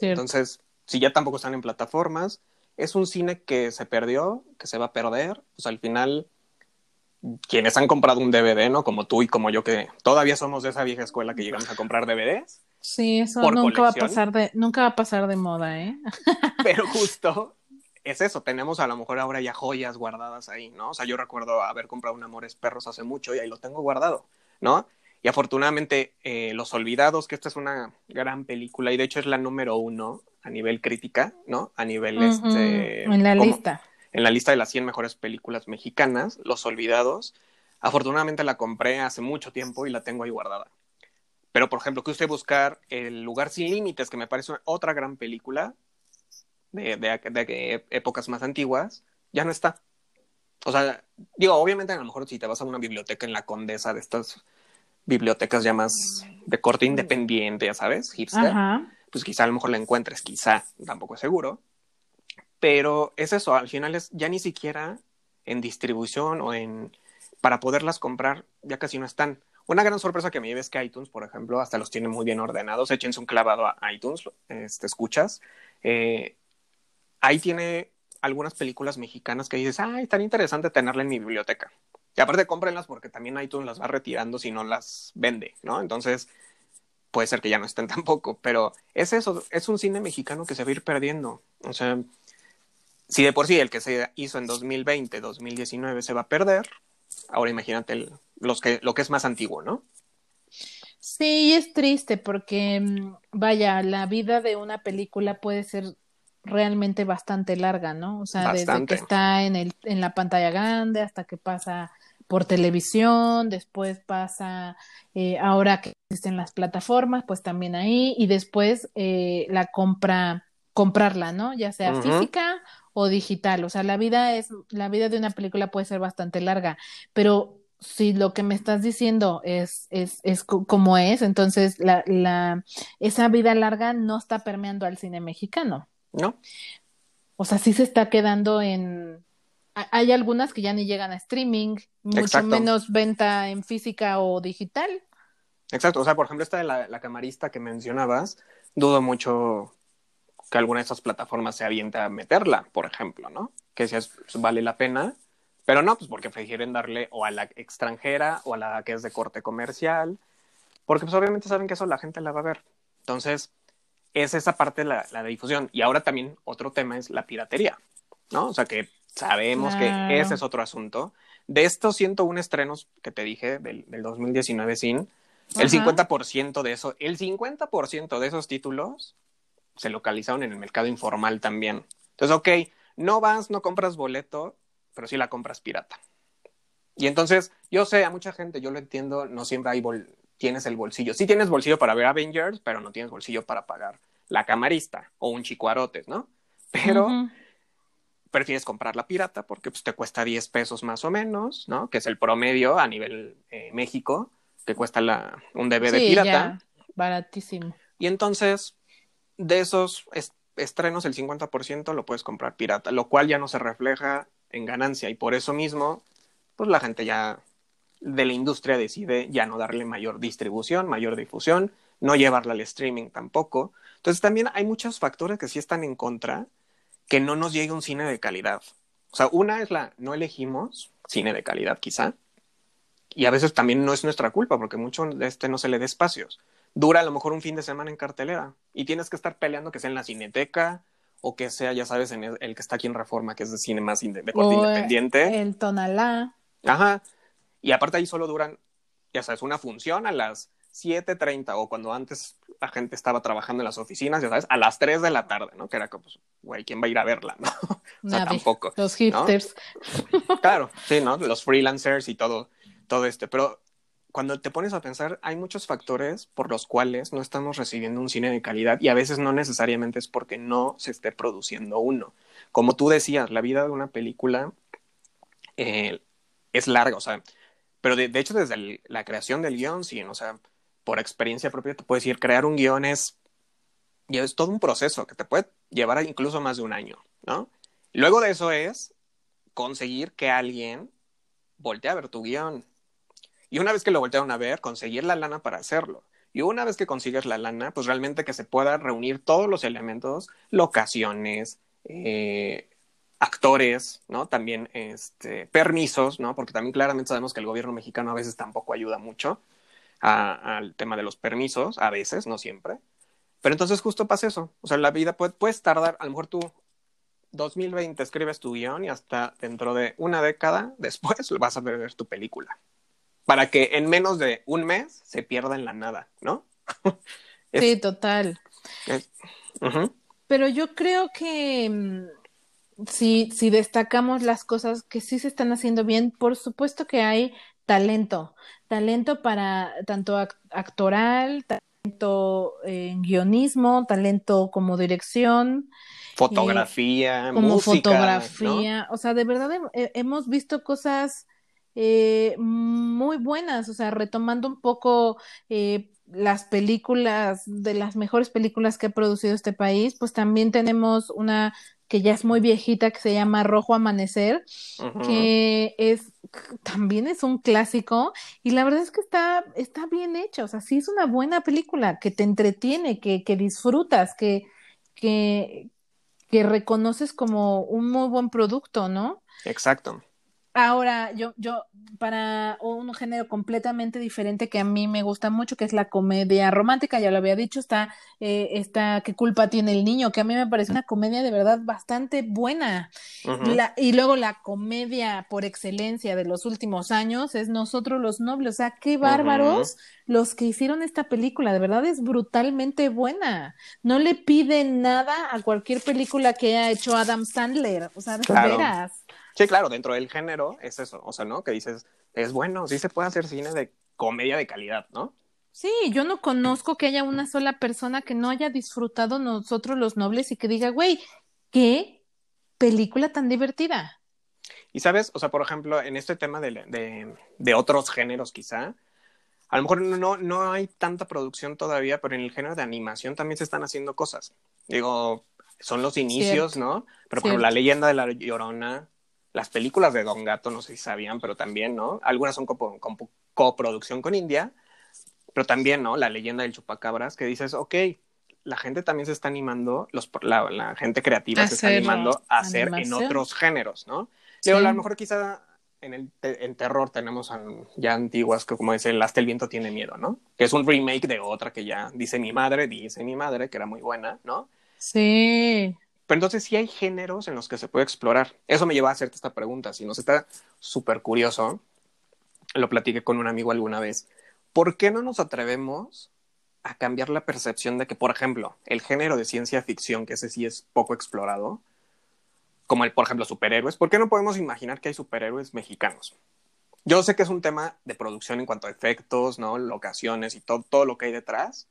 Speaker 2: Entonces, si ya tampoco están en plataformas, es un cine que se perdió, que se va a perder. Pues al final, quienes han comprado un DVD, ¿no? Como tú y como yo, que todavía somos de esa vieja escuela que llegamos a comprar DVDs,
Speaker 1: Sí, eso nunca va a pasar de, nunca va a pasar de moda, ¿eh?
Speaker 2: Pero justo es eso, tenemos a lo mejor ahora ya joyas guardadas ahí, ¿no? O sea, yo recuerdo haber comprado un Amores Perros hace mucho y ahí lo tengo guardado, ¿no? Y afortunadamente, eh, Los Olvidados, que esta es una gran película y de hecho es la número uno a nivel crítica, ¿no? A nivel, este...
Speaker 1: En la lista.
Speaker 2: En la lista de las 100 mejores películas mexicanas, Los Olvidados. Afortunadamente la compré hace mucho tiempo y la tengo ahí guardada. Pero, por ejemplo, que usted buscar El lugar sin límites, que me parece otra gran película de, de, épocas más antiguas, ya no está. O sea, digo, obviamente a lo mejor si te vas a una biblioteca en la Condesa de estas bibliotecas ya más de corte independiente, ya sabes, hipster, pues quizá a lo mejor la encuentres, quizá, tampoco es seguro. Pero es eso, al final es ya ni siquiera en distribución o en para poderlas comprar, ya casi no están. Una gran sorpresa que me lleve es que iTunes, por ejemplo, hasta los tiene muy bien ordenados. Échense un clavado a iTunes, este, escuchas. Eh, ahí tiene algunas películas mexicanas que dices, ay, tan interesante tenerla en mi biblioteca. Y aparte, cómprenlas porque también iTunes las va retirando si no las vende, ¿no? Entonces, puede ser que ya no estén tampoco, pero es eso, es un cine mexicano que se va a ir perdiendo. O sea, si de por sí el que se hizo en 2020, 2019 se va a perder, ahora imagínate el, los que, lo que es más antiguo, ¿no?
Speaker 1: Sí, es triste porque, mm, vaya, la vida de una película puede ser realmente bastante larga, ¿no? O sea, desde que está en, el, en la pantalla grande hasta que pasa por televisión, después pasa, eh, ahora que existen las plataformas, pues también ahí, y después eh, la compra, comprarla, ¿no? Ya sea física o digital. O sea, la vida es, la vida de una película puede ser bastante larga, pero si lo que me estás diciendo es, es, es como es, entonces la, la, esa vida larga no está permeando al cine mexicano.
Speaker 2: No.
Speaker 1: O sea, sí se está quedando en... Hay algunas que ya ni llegan a streaming, mucho menos venta en física o digital.
Speaker 2: Exacto, o sea, por ejemplo, esta de la, la camarista que mencionabas, dudo mucho que alguna de esas plataformas se avienta a meterla, por ejemplo, ¿no? Que si es, vale la pena pero no, pues porque prefieren darle o a la extranjera o a la que es de corte comercial, porque pues obviamente saben que eso la gente la va a ver. Entonces, es esa parte la, la difusión. Y ahora también otro tema es la piratería, ¿no? O sea que sabemos que ese es otro asunto. De estos 101 estrenos que te dije del, del 2019 sin, el 50% de eso, el 50% de esos títulos se localizaron en el mercado informal también. Entonces, ok, no vas, no compras boleto, pero sí la compras pirata. Y entonces, yo sé, a mucha gente, yo lo entiendo, no siempre hay tienes el bolsillo. Sí tienes bolsillo para ver Avengers, pero no tienes bolsillo para pagar la camarista o un chicuarotes, ¿no? Pero prefieres comprar la pirata porque pues, te cuesta 10 pesos más o menos, ¿no? Que es el promedio a nivel eh, México, que cuesta la, un DVD sí, pirata. Ya,
Speaker 1: baratísimo.
Speaker 2: Y entonces, de esos estrenos, el 50% lo puedes comprar pirata, lo cual ya no se refleja en ganancia y por eso mismo, pues la gente ya de la industria decide ya no darle mayor distribución, mayor difusión, no llevarla al streaming tampoco. Entonces también hay muchos factores que sí están en contra, que no nos llegue un cine de calidad. O sea, una es la, no elegimos cine de calidad quizá, y a veces también no es nuestra culpa, porque mucho de este no se le dé espacios. Dura a lo mejor un fin de semana en cartelera, y tienes que estar peleando que sea en la cineteca, o que sea, ya sabes, en el, que está aquí en Reforma, que es de cine más de corte independiente.
Speaker 1: El Tonalá.
Speaker 2: Ajá. Y aparte ahí solo duran, ya sabes, una función a las 7.30 o cuando antes la gente estaba trabajando en las oficinas, ya sabes, a las 3 de la tarde, ¿no? Que era como, pues, güey, ¿quién va a ir a verla, no? o sea, tampoco.
Speaker 1: Los hipsters.
Speaker 2: claro, sí, ¿no? Los freelancers y todo, todo este. Pero cuando te pones a pensar, hay muchos factores por los cuales no estamos recibiendo un cine de calidad y a veces no necesariamente es porque no se esté produciendo uno. Como tú decías, la vida de una película eh, es larga, o sea, pero de, hecho desde la creación del guion, sí, o sea, por experiencia propia te puedes decir, crear un guion es, es todo un proceso que te puede llevar incluso más de un año, ¿no? Luego de eso es conseguir que alguien voltee a ver tu guion. Y una vez que lo voltearon a ver, conseguir la lana para hacerlo. Y una vez que consigues la lana, pues realmente que se pueda reunir todos los elementos, locaciones, eh, actores, ¿no? También este, permisos, ¿no? Porque también claramente sabemos que el gobierno mexicano a veces tampoco ayuda mucho al tema de los permisos, a veces, no siempre. Pero entonces justo pasa eso. O sea, la vida puede, puedes tardar, a lo mejor tú 2020 escribes tu guion y hasta dentro de una década después vas a ver tu película. Para que en menos de un mes se pierda en la nada, ¿no?
Speaker 1: sí, total. Pero yo creo que mm, si, si destacamos las cosas que sí se están haciendo bien, por supuesto que hay talento, talento para tanto actoral, talento en guionismo, talento como dirección.
Speaker 2: Fotografía,
Speaker 1: como fotografía, o sea, de verdad hemos visto cosas eh, muy buenas, o sea, retomando un poco eh, las películas, de las mejores películas que ha producido este país, pues también tenemos una que ya es muy viejita, que se llama Rojo Amanecer, que es también es un clásico y la verdad es que está, está bien hecha, o sea, sí es una buena película que te entretiene, que, que disfrutas, que, que, que reconoces como un muy buen producto, ¿no?
Speaker 2: Exacto.
Speaker 1: Ahora, yo, yo, para un género completamente diferente que a mí me gusta mucho, que es la comedia romántica, ya lo había dicho, está eh, esta ¿Qué culpa tiene el niño? Que a mí me parece una comedia de verdad bastante buena. y luego la comedia por excelencia de los últimos años es Nosotros los Nobles. O sea, qué bárbaros los que hicieron esta película. De verdad es brutalmente buena. No le piden nada a cualquier película que haya hecho Adam Sandler. O sea, de veras.
Speaker 2: Sí, claro, dentro del género es eso, o sea, ¿no? Que dices, es bueno, sí se puede hacer cine de comedia de calidad, ¿no?
Speaker 1: Sí, yo no conozco que haya una sola persona que no haya disfrutado nosotros los nobles y que diga, güey, qué película tan divertida.
Speaker 2: Y sabes, o sea, por ejemplo, en este tema de, de, de otros géneros quizá, a lo mejor no, no hay tanta producción todavía, pero en el género de animación también se están haciendo cosas. Digo, son los inicios, ¿no? Pero por la leyenda de la Llorona, las películas de Don Gato, no sé si sabían, pero también, ¿no? Algunas son coproducción con India, pero también, ¿no? La leyenda del chupacabras, que dices, ok, la gente también se está animando, los, la, gente creativa se está animando a hacer en otros géneros, ¿no? Digo, a lo mejor quizá en el en terror tenemos ya antiguas que como dice el hasta el viento tiene miedo, ¿no? Que es un remake de otra que ya dice mi madre, dice mi madre, que era muy buena, ¿no?
Speaker 1: Sí.
Speaker 2: Pero entonces sí hay géneros en los que se puede explorar. Eso me lleva a hacerte esta pregunta. Si nos está súper curioso, lo platiqué con un amigo alguna vez. ¿Por qué no nos atrevemos a cambiar la percepción de que, por ejemplo, el género de ciencia ficción, que ese sí es poco explorado, como el, por ejemplo, superhéroes, ¿por qué no podemos imaginar que hay superhéroes mexicanos? Yo sé que es un tema de producción en cuanto a efectos, ¿no? Locaciones y todo, todo lo que hay detrás.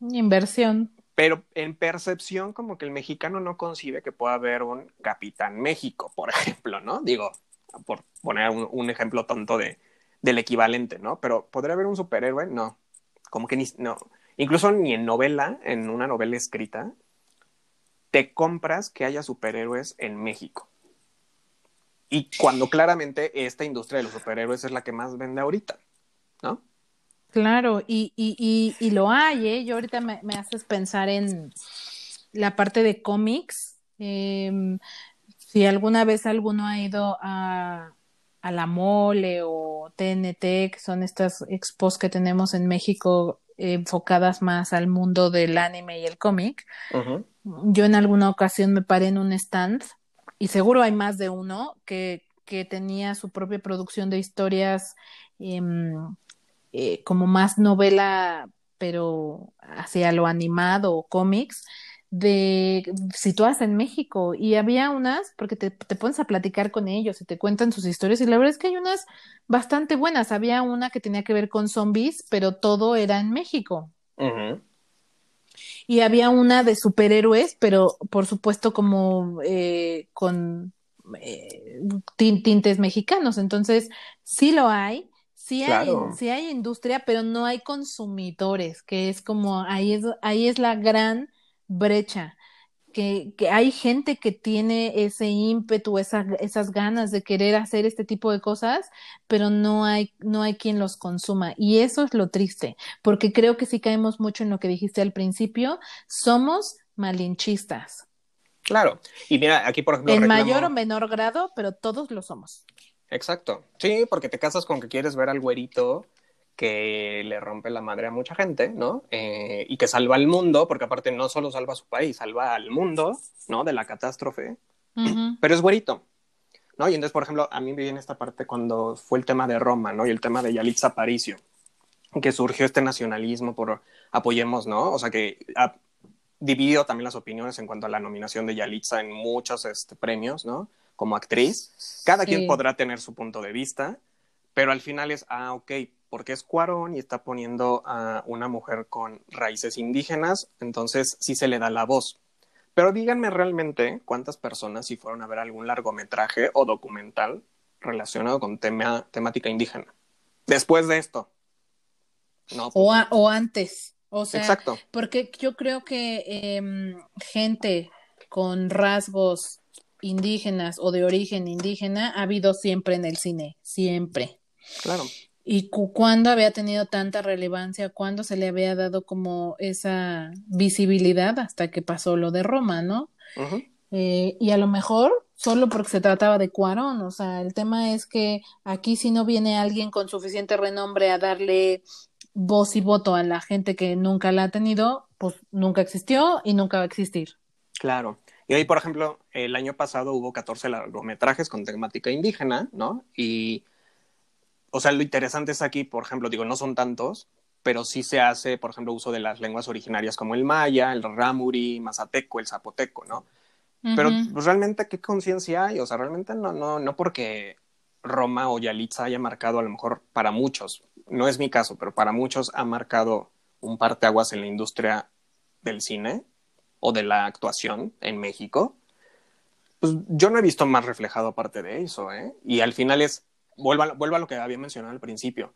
Speaker 1: Inversión.
Speaker 2: Pero en percepción, como que el mexicano no concibe que pueda haber un Capitán México, por ejemplo, ¿no? Digo, por poner un, ejemplo tonto de, del equivalente, ¿no? Pero ¿podría haber un superhéroe? No. Como que ni, no. Incluso ni en novela, en una novela escrita, te compras que haya superhéroes en México. Y cuando claramente esta industria de los superhéroes es la que más vende ahorita, ¿no?
Speaker 1: Claro, y, y, y, lo hay, ¿eh? Yo ahorita me, haces pensar en la parte de cómics. Em, si alguna vez alguno ha ido a, a la Mole o TNT, que son estas expos que tenemos en México enfocadas más al mundo del anime y el cómic, yo en alguna ocasión me paré en un stand y seguro hay más de uno que, que tenía su propia producción de historias em, eh, como más novela, pero hacia lo animado o cómics, de situadas en México y había unas, porque te, te pones a platicar con ellos y te cuentan sus historias y la verdad es que hay unas bastante buenas. Había una que tenía que ver con zombies, pero todo era en México. Y había una de superhéroes, pero por supuesto como eh, con eh, tintes mexicanos. Entonces, sí lo hay. Sí hay, sí hay industria, pero no hay consumidores, que es como ahí es, ahí es la gran brecha. Que, que, hay gente que tiene ese ímpetu, esa, esas ganas de querer hacer este tipo de cosas, pero no hay, no hay quien los consuma. Y eso es lo triste, porque creo que si caemos mucho en lo que dijiste al principio, somos malinchistas.
Speaker 2: Claro. Y mira, aquí por ejemplo.
Speaker 1: En mayor o menor grado, pero todos lo somos.
Speaker 2: Exacto. Sí, porque te casas con que quieres ver al güerito que le rompe la madre a mucha gente, ¿no? Eh, y que salva al mundo, porque aparte no solo salva a su país, salva al mundo, ¿no? De la catástrofe, pero es güerito, ¿no? Y entonces, por ejemplo, a mí me viene esta parte cuando fue el tema de Roma, ¿no? Y el tema de Yalitza Aparicio, que surgió este nacionalismo por apoyemos, ¿no? O sea, que ha dividido también las opiniones en cuanto a la nominación de Yalitza en muchos este, premios, ¿no? Como actriz. Cada quien podrá tener su punto de vista, pero al final es, ah, ok, porque es Cuarón y está poniendo a una mujer con raíces indígenas, entonces sí se le da la voz. Pero díganme realmente cuántas personas si fueron a ver algún largometraje o documental relacionado con tema, temática indígena. Después de esto.
Speaker 1: No, o, o, antes. O sea, Exacto. porque yo creo que em, gente con rasgos indígenas o de origen indígena ha habido siempre en el cine, siempre.
Speaker 2: Claro
Speaker 1: y cuándo había tenido tanta relevancia, cuándo se le había dado como esa visibilidad hasta que pasó lo de Roma, ¿no? Eh, y a lo mejor solo porque se trataba de Cuarón, o sea, el tema es que aquí si no viene alguien con suficiente renombre a darle voz y voto a la gente que nunca la ha tenido, pues nunca existió y nunca va a existir.
Speaker 2: Claro. Y ahí, por ejemplo, el año pasado hubo 14 largometrajes con temática indígena, ¿no? Y o sea, lo interesante es aquí, por ejemplo, digo, no son tantos, pero sí se hace, por ejemplo, uso de las lenguas originarias como el maya, el ramuri, mazateco, el zapoteco, ¿no? Pero pues, realmente, ¿qué conciencia hay? O sea, realmente no, no, no porque Roma o Yalitza haya marcado, a lo mejor para muchos, no es mi caso, pero para muchos ha marcado un parteaguas en la industria del cine o de la actuación en México. Pues yo no he visto más reflejado aparte de eso, ¿eh? Y al final es vuelvo a, lo que había mencionado al principio,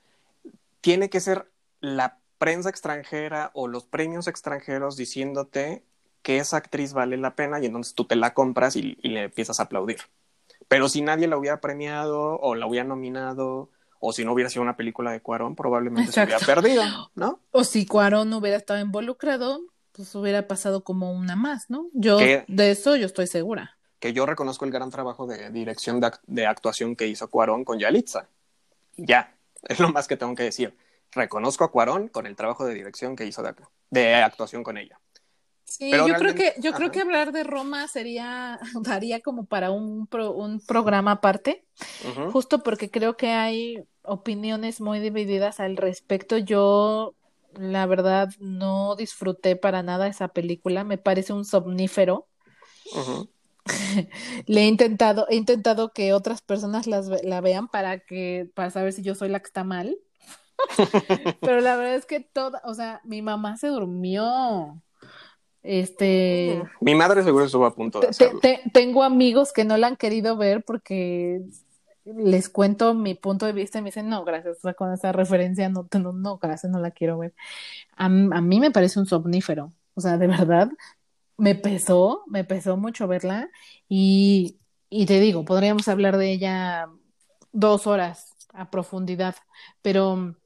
Speaker 2: tiene que ser la prensa extranjera o los premios extranjeros diciéndote que esa actriz vale la pena y entonces tú te la compras y, le empiezas a aplaudir. Pero si nadie la hubiera premiado o la hubiera nominado o si no hubiera sido una película de Cuarón, probablemente se hubiera perdido, ¿no?
Speaker 1: O si Cuarón no hubiera estado involucrado, pues hubiera pasado como una más, ¿no? Yo de eso yo estoy segura
Speaker 2: que yo reconozco el gran trabajo de dirección de, actuación que hizo Cuarón con Yalitza. Ya, es lo más que tengo que decir. Reconozco a Cuarón con el trabajo de dirección que hizo de, actuación con ella.
Speaker 1: Sí, yo creo que yo creo que hablar de Roma sería daría como para un, un programa aparte, justo porque creo que hay opiniones muy divididas al respecto. Yo la verdad no disfruté para nada esa película, me parece un somnífero. Le he intentado, he intentado que otras personas las, la vean para que, para saber si yo soy la que está mal. Pero la verdad es que toda, o sea, mi mamá se durmió. Este.
Speaker 2: Mi madre seguro estuvo a punto de hacerlo.
Speaker 1: tengo amigos que no la han querido ver porque les cuento mi punto de vista y me dicen, no, gracias, con esa referencia no, no, no, gracias, no la quiero ver. A, a mí me parece un somnífero. O sea, de verdad, me pesó, me pesó mucho verla y, y te digo, podríamos hablar de ella dos horas a profundidad, pero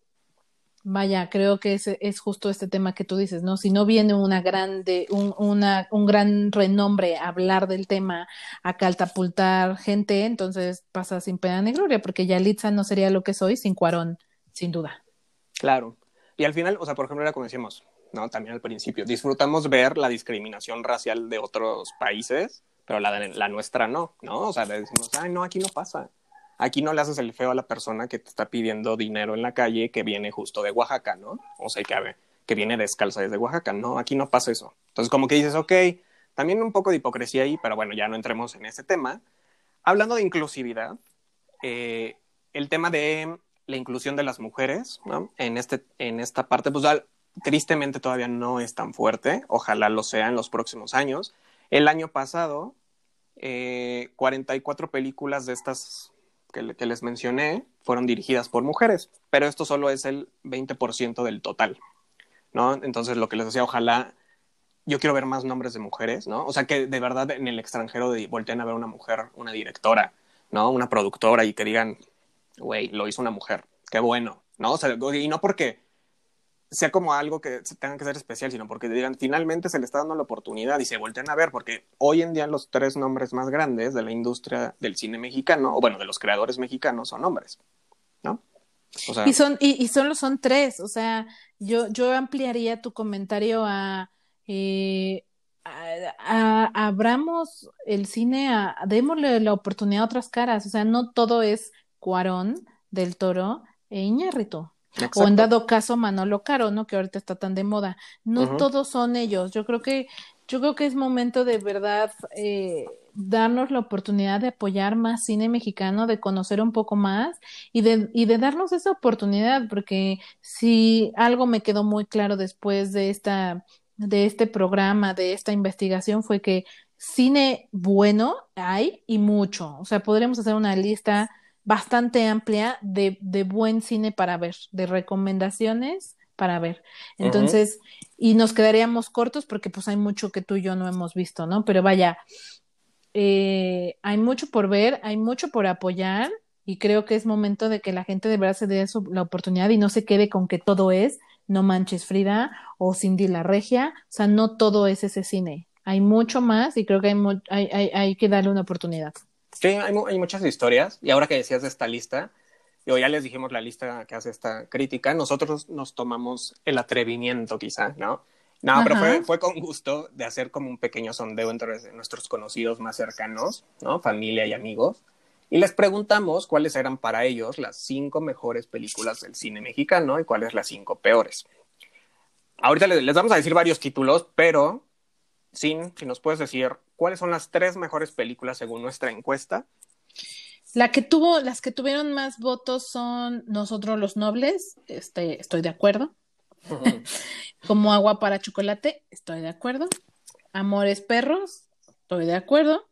Speaker 1: vaya, creo que es, es justo este tema que tú dices, ¿no? Si no viene una grande, un, una, un gran renombre a hablar del tema, a catapultar gente, entonces pasa sin pena ni gloria, porque Yalitza no sería lo que soy sin Cuarón, sin duda.
Speaker 2: Claro. Y al final, o sea, por ejemplo, era como decíamos, ¿no? También al principio, disfrutamos ver la discriminación racial de otros países, pero la, la nuestra no, ¿no? O sea, le decimos, ay, no, aquí no pasa. Aquí no le haces el feo a la persona que te está pidiendo dinero en la calle que viene justo de Oaxaca, ¿no? O sea, que, viene descalza desde Oaxaca, ¿no? Aquí no pasa eso. Entonces, como que dices, ok, también un poco de hipocresía ahí, pero bueno, ya no entremos en ese tema. Hablando de inclusividad, eh, el tema de la inclusión de las mujeres, ¿no? En, este, en esta parte, pues tristemente todavía no es tan fuerte, ojalá lo sea en los próximos años. El año pasado, eh, 44 películas de estas que, les mencioné fueron dirigidas por mujeres, pero esto solo es el 20% del total, ¿no? Entonces, lo que les decía, ojalá, yo quiero ver más nombres de mujeres, ¿no? O sea, que de verdad en el extranjero de, volteen a ver una mujer, una directora, ¿no? Una productora y que digan, güey, lo hizo una mujer, qué bueno, ¿no? O sea, y no porque sea como algo que tenga que ser especial, sino porque digan, finalmente se le está dando la oportunidad y se voltean a ver, porque hoy en día los tres nombres más grandes de la industria del cine mexicano, o bueno, de los creadores mexicanos, son hombres, ¿no?
Speaker 1: Y son, y, y, solo son tres, o sea, yo, yo ampliaría tu comentario a, eh, a, abramos el cine, a, démosle la oportunidad a otras caras, o sea, no todo es Cuarón del Toro e Iñárritu. O en dado caso Manolo Caro, ¿no? Que ahorita está tan de moda. No todos son ellos. Yo creo que, yo creo que es momento de verdad eh, darnos la oportunidad de apoyar más cine mexicano, de conocer un poco más y de, y de darnos esa oportunidad, porque si algo me quedó muy claro después de esta, de este programa, de esta investigación, fue que cine bueno hay y mucho. O sea, podríamos hacer una lista bastante amplia de, de buen cine para ver, de recomendaciones para ver. Entonces, y nos quedaríamos cortos porque pues hay mucho que tú y yo no hemos visto, ¿no? Pero vaya, eh, hay mucho por ver, hay mucho por apoyar y creo que es momento de que la gente de verdad se dé su, la oportunidad y no se quede con que todo es No Manches Frida o Cindy la Regia, o sea, no todo es ese cine. Hay mucho más y creo que hay, hay, hay, hay que darle una oportunidad.
Speaker 2: Sí, hay, hay, muchas historias. Y ahora que decías de esta lista, yo ya les dijimos la lista que hace esta crítica, nosotros nos tomamos el atrevimiento quizá, ¿no? No, pero fue, fue, con gusto de hacer como un pequeño sondeo entre nuestros conocidos más cercanos, ¿no? Familia y amigos. Y les preguntamos cuáles eran para ellos las cinco mejores películas del cine mexicano y cuáles las cinco peores. Ahorita les, les vamos a decir varios títulos, pero sin, si nos puedes decir ¿cuáles son las tres mejores películas según nuestra encuesta?
Speaker 1: La que tuvo, las que tuvieron más votos son Nosotros los Nobles, este, estoy de acuerdo. Como agua para chocolate, estoy de acuerdo. Amores perros, estoy de acuerdo.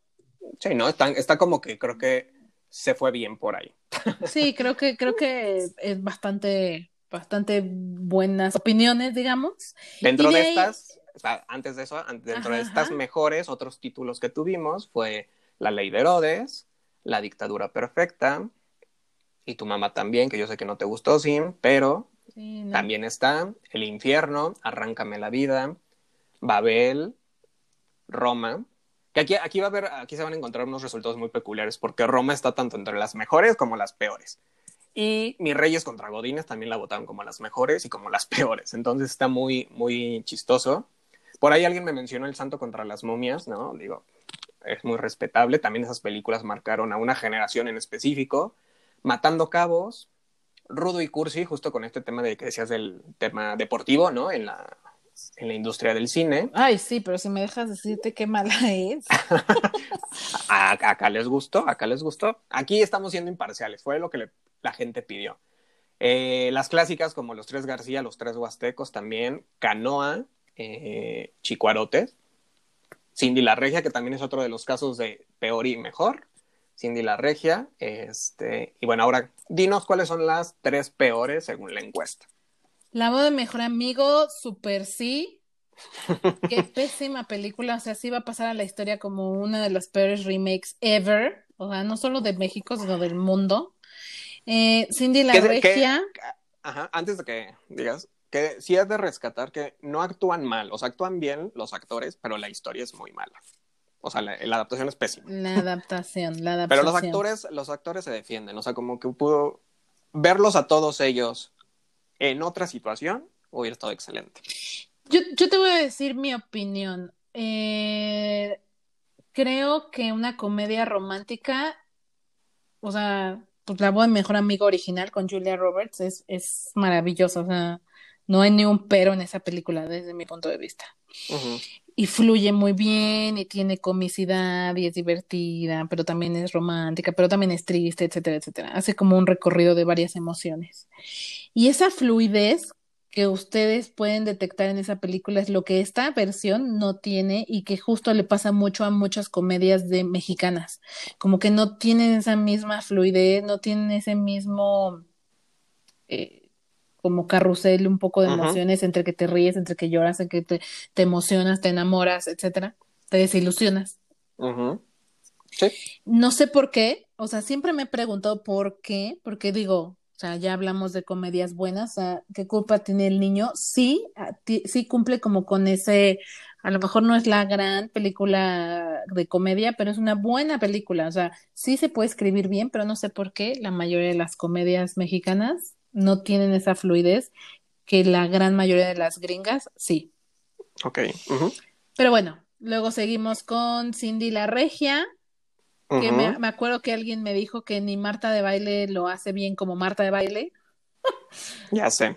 Speaker 2: Sí, no, está, está como que creo que se fue bien por ahí.
Speaker 1: sí, creo que, creo que es bastante, bastante buenas opiniones, digamos.
Speaker 2: Dentro de, estas, antes de eso, dentro de estas mejores, otros títulos que tuvimos fue La Ley de Herodes, La Dictadura Perfecta, y tu mamá también, que yo sé que no te gustó, Sim, pero también está El Infierno, Arráncame la Vida, Babel, Roma, que aquí, aquí, va a haber, aquí se van a encontrar unos resultados muy peculiares, porque Roma está tanto entre las mejores como las peores. Y Mis Reyes contra Godines también la votaron como las mejores y como las peores. Entonces está muy, muy chistoso. Por ahí alguien me mencionó El Santo contra las momias, ¿no? Digo, es muy respetable. También esas películas marcaron a una generación en específico. Matando Cabos, Rudo y Cursi, justo con este tema de que decías del tema deportivo, ¿no? En la, en la industria del cine.
Speaker 1: Ay, sí, pero si me dejas decirte qué mala es.
Speaker 2: acá les gustó, acá les gustó. Aquí estamos siendo imparciales, fue lo que la gente pidió. Eh, las clásicas como Los Tres García, Los Tres Huastecos también, Canoa, eh, Chicuarotes, Cindy la Regia, que también es otro de los casos de peor y mejor, Cindy la Regia, este, y bueno, ahora dinos cuáles son las tres peores según la encuesta.
Speaker 1: La voz de mejor amigo, super sí. Qué pésima película, o sea, sí va a pasar a la historia como una de las peores remakes ever, o sea, no solo de México, sino del mundo. Eh, Cindy la Regia
Speaker 2: ajá, antes de que digas, que sí es de rescatar que no actúan mal, o sea, actúan bien los actores, pero la historia es muy mala. O sea, la, adaptación es pésima.
Speaker 1: La adaptación, la adaptación.
Speaker 2: Pero los actores, los actores se defienden, o sea, como que pudo verlos a todos ellos en otra situación hubiera estado excelente.
Speaker 1: Yo, yo te voy a decir mi opinión. Eh, creo que una comedia romántica, o sea, pues la voz de mejor amigo original con Julia Roberts es, es maravillosa, o sea, no hay ni un pero en esa película desde mi punto de vista. Y fluye muy bien y tiene comicidad y es divertida, pero también es romántica, pero también es triste, etcétera, etcétera. Hace como un recorrido de varias emociones. Y esa fluidez que ustedes pueden detectar en esa película es lo que esta versión no tiene y que justo le pasa mucho a muchas comedias de mexicanas, como que no tienen esa misma fluidez, no tienen ese mismo eh, como carrusel un poco de emociones entre que te ríes, entre que lloras, entre que te, emocionas, te enamoras, etcétera, te desilusionas.
Speaker 2: Sí.
Speaker 1: No sé por qué, o sea, siempre me he preguntado por qué, porque digo, o sea, ya hablamos de comedias buenas, ¿qué culpa tiene el niño? Sí, sí cumple como con ese, a lo mejor no es la gran película de comedia, pero es una buena película, o sea, sí se puede escribir bien, pero no sé por qué la mayoría de las comedias mexicanas no tienen esa fluidez que la gran mayoría de las gringas sí.
Speaker 2: Ok.
Speaker 1: Pero bueno, luego seguimos con Cindy la Regia, que me, acuerdo que alguien me dijo que ni Marta de baile lo hace bien como Marta de baile.
Speaker 2: ya sé.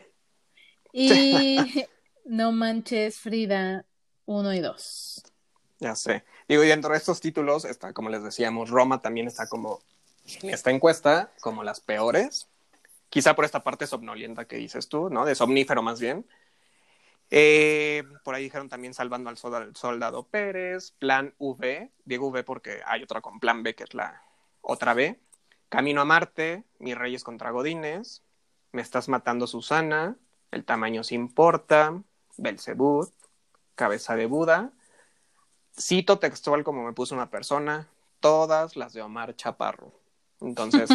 Speaker 1: Y No manches Frida 1 y 2.
Speaker 2: Ya sé. Digo, y dentro de estos títulos está, como les decíamos, Roma también está como en esta encuesta, como las peores. Quizá por esta parte somnolienta que dices tú, ¿no? De somnífero más bien. Eh, por ahí dijeron también Salvando al Soldado Pérez, Plan V, digo V porque hay otra con Plan B que es la otra B, Camino a Marte, Mis Reyes contra Godines, Me Estás Matando Susana, El Tamaño Se Importa, Belzebud, Cabeza de Buda, cito textual como me puso una persona, todas las de Omar Chaparro. Entonces,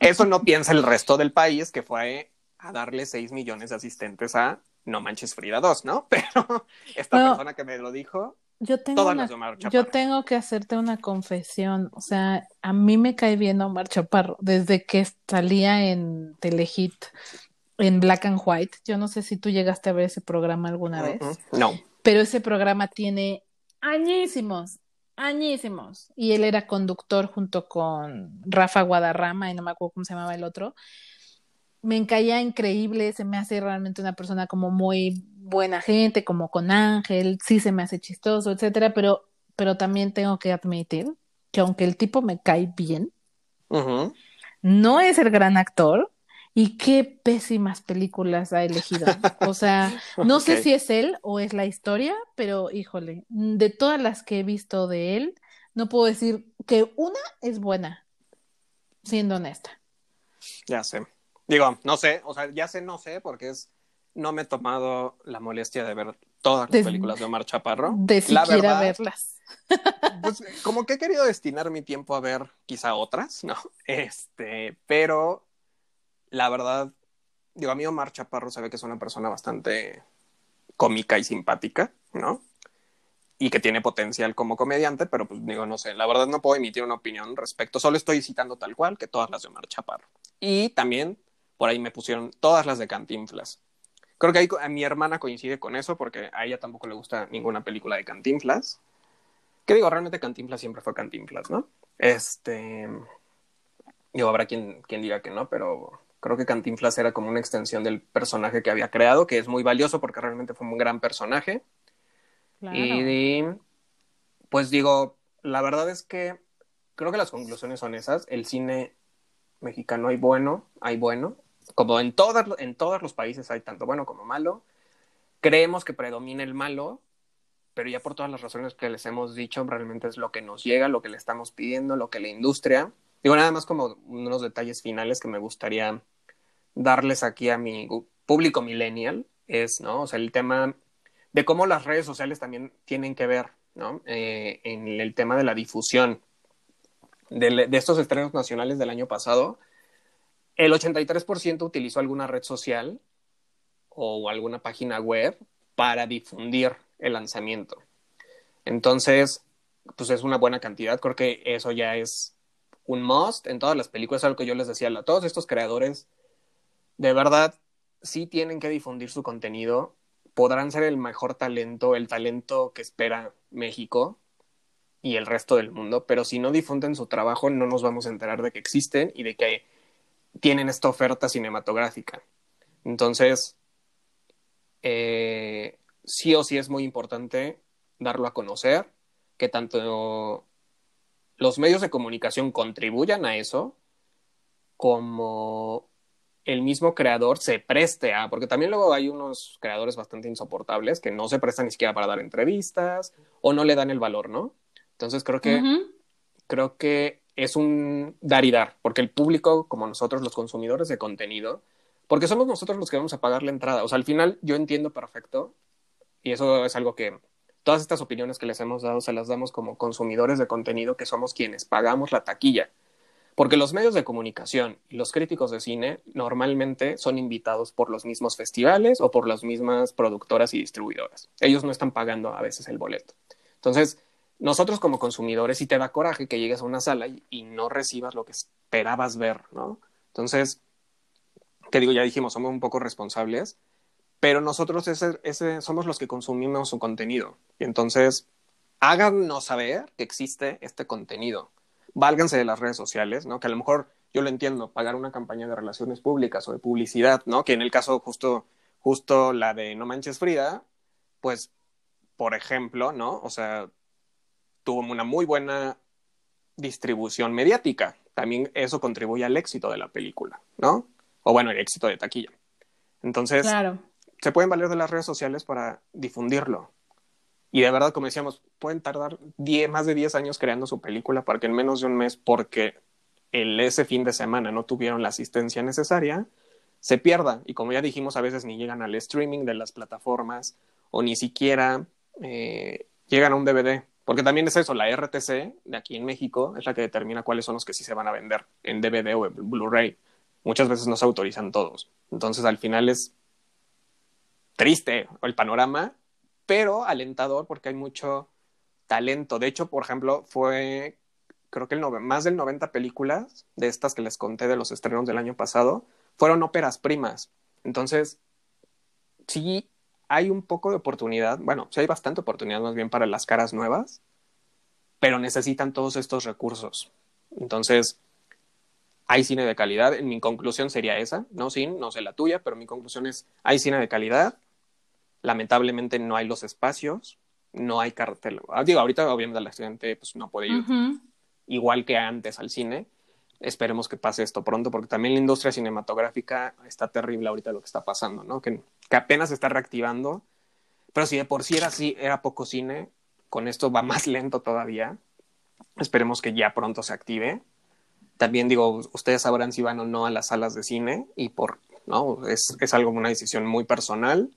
Speaker 2: eso no piensa el resto del país que fue a darle 6 millones de asistentes a no manches Frida 2, ¿no? Pero esta persona que me lo dijo,
Speaker 1: yo tengo, yo tengo que hacerte una confesión. O sea, a mí me cae bien Omar Chaparro desde que salía en Telehit en Black and White. Yo no sé si tú llegaste a ver ese programa alguna vez.
Speaker 2: No.
Speaker 1: Pero ese programa tiene añísimos, añísimos. Y él era conductor junto con Rafa Guadarrama y no me acuerdo cómo se llamaba el otro me caía increíble, se me hace realmente una persona como muy buena gente, como con Ángel, sí se me hace chistoso, etcétera, pero, pero también tengo que admitir que aunque el tipo me cae bien, no es el gran actor. Y qué pésimas películas ha elegido. O sea, no sé si es él o es la historia, pero híjole, de todas las que he visto de él, no puedo decir que una es buena, siendo honesta.
Speaker 2: Ya sé. Digo, no sé, o sea, ya sé, no sé, porque es, no me he tomado la molestia de ver todas las películas de Omar Chaparro.
Speaker 1: De siquiera verlas.
Speaker 2: Pues como que he querido destinar mi tiempo a ver quizá otras, ¿no? Este, pero la verdad, digo, a mí Omar Chaparro se ve que es una persona bastante cómica y simpática, ¿no? Y que tiene potencial como comediante, pero pues digo, no sé, la verdad no puedo emitir una opinión respecto, solo estoy citando tal cual que todas las de Omar Chaparro. Y también por ahí me pusieron todas las de Cantinflas. Creo que ahí a mi hermana coincide con eso porque a ella tampoco le gusta ninguna película de Cantinflas. Que digo, realmente Cantinflas siempre fue Cantinflas, ¿no? Este. Digo, habrá quien, quien diga que no, pero creo que Cantinflas era como una extensión del personaje que había creado, que es muy valioso porque realmente fue un gran personaje. Y pues digo, la verdad es que creo que las conclusiones son esas. El cine mexicano hay bueno, hay bueno, como en, todas, en todos los países hay tanto bueno como malo, creemos que predomina el malo, pero ya por todas las razones que les hemos dicho, realmente es lo que nos llega, lo que le estamos pidiendo, lo que la industria. Digo, nada más como unos detalles finales que me gustaría darles aquí a mi público millennial, es, ¿no? O sea, el tema de cómo las redes sociales también tienen que ver, ¿no? Eh, en el tema de la difusión de, de estos estrenos nacionales del año pasado el 83% utilizó alguna red social o alguna página web para difundir el lanzamiento. Entonces, pues es una buena cantidad. Creo que eso ya es un must en todas las películas, algo que yo les decía a todos estos creadores, de verdad, sí tienen que difundir su contenido, podrán ser el mejor talento, el talento que espera México y el resto del mundo, pero si no difunden su trabajo no nos vamos a enterar de que existen y de que tienen esta oferta cinematográfica. Entonces, eh, sí o sí es muy importante darlo a conocer, que tanto los medios de comunicación contribuyan a eso, como el mismo creador se preste a, porque también luego hay unos creadores bastante insoportables que no se prestan ni siquiera para dar entrevistas o no le dan el valor, ¿no? Entonces creo que, creo que es un dar y dar, porque el público, como nosotros, los consumidores de contenido, porque somos nosotros los que vamos a pagar la entrada. O sea, al final yo entiendo perfecto, y eso es algo que todas estas opiniones que les hemos dado se las damos como consumidores de contenido, que somos quienes pagamos la taquilla. Porque los medios de comunicación y los críticos de cine normalmente son invitados por los mismos festivales o por las mismas productoras y distribuidoras. Ellos no están pagando a veces el boleto. Entonces, nosotros como consumidores, sí te da coraje que llegues a una sala y, no recibas lo que esperabas ver, ¿no? Entonces, que digo, ya dijimos, somos un poco responsables, pero nosotros ese, ese, somos los que consumimos su contenido. Y entonces, háganos saber que existe este contenido válganse de las redes sociales, ¿no? Que a lo mejor yo lo entiendo, pagar una campaña de relaciones públicas o de publicidad, ¿no? Que en el caso justo, justo la de No Manches Frida, pues, por ejemplo, ¿no? O sea, tuvo una muy buena distribución mediática. También eso contribuye al éxito de la película, ¿no? O bueno, el éxito de taquilla. Entonces, se pueden valer de las redes sociales para difundirlo. Y de verdad, como decíamos, pueden tardar más de 10 años creando su película para que en menos de un mes, porque el, ese fin de semana no tuvieron la asistencia necesaria, se pierda. Y como ya dijimos, a veces ni llegan al streaming de las plataformas o ni siquiera eh, llegan a un DVD. Porque también es eso, la RTC de aquí en México es la que determina cuáles son los que sí se van a vender en DVD o en Blu-ray. Muchas veces no se autorizan todos. Entonces al final es triste el panorama pero alentador porque hay mucho talento. De hecho, por ejemplo, fue, creo que el más del 90 películas de estas que les conté de los estrenos del año pasado, fueron óperas primas. Entonces, sí hay un poco de oportunidad, bueno, sí hay bastante oportunidad más bien para las caras nuevas, pero necesitan todos estos recursos. Entonces, hay cine de calidad. Mi conclusión sería esa, no sin, no sé la tuya, pero mi conclusión es, hay cine de calidad, Lamentablemente no hay los espacios, no hay cartel. Ah, digo, ahorita obviamente la gente pues, no puede ir igual que antes al cine. Esperemos que pase esto pronto, porque también la industria cinematográfica está terrible ahorita lo que está pasando, ¿no? Que, que apenas se está reactivando. Pero si de por sí era así, era poco cine, con esto va más lento todavía. Esperemos que ya pronto se active. También digo, ustedes sabrán si van o no a las salas de cine y por, ¿no? Es, es algo, una decisión muy personal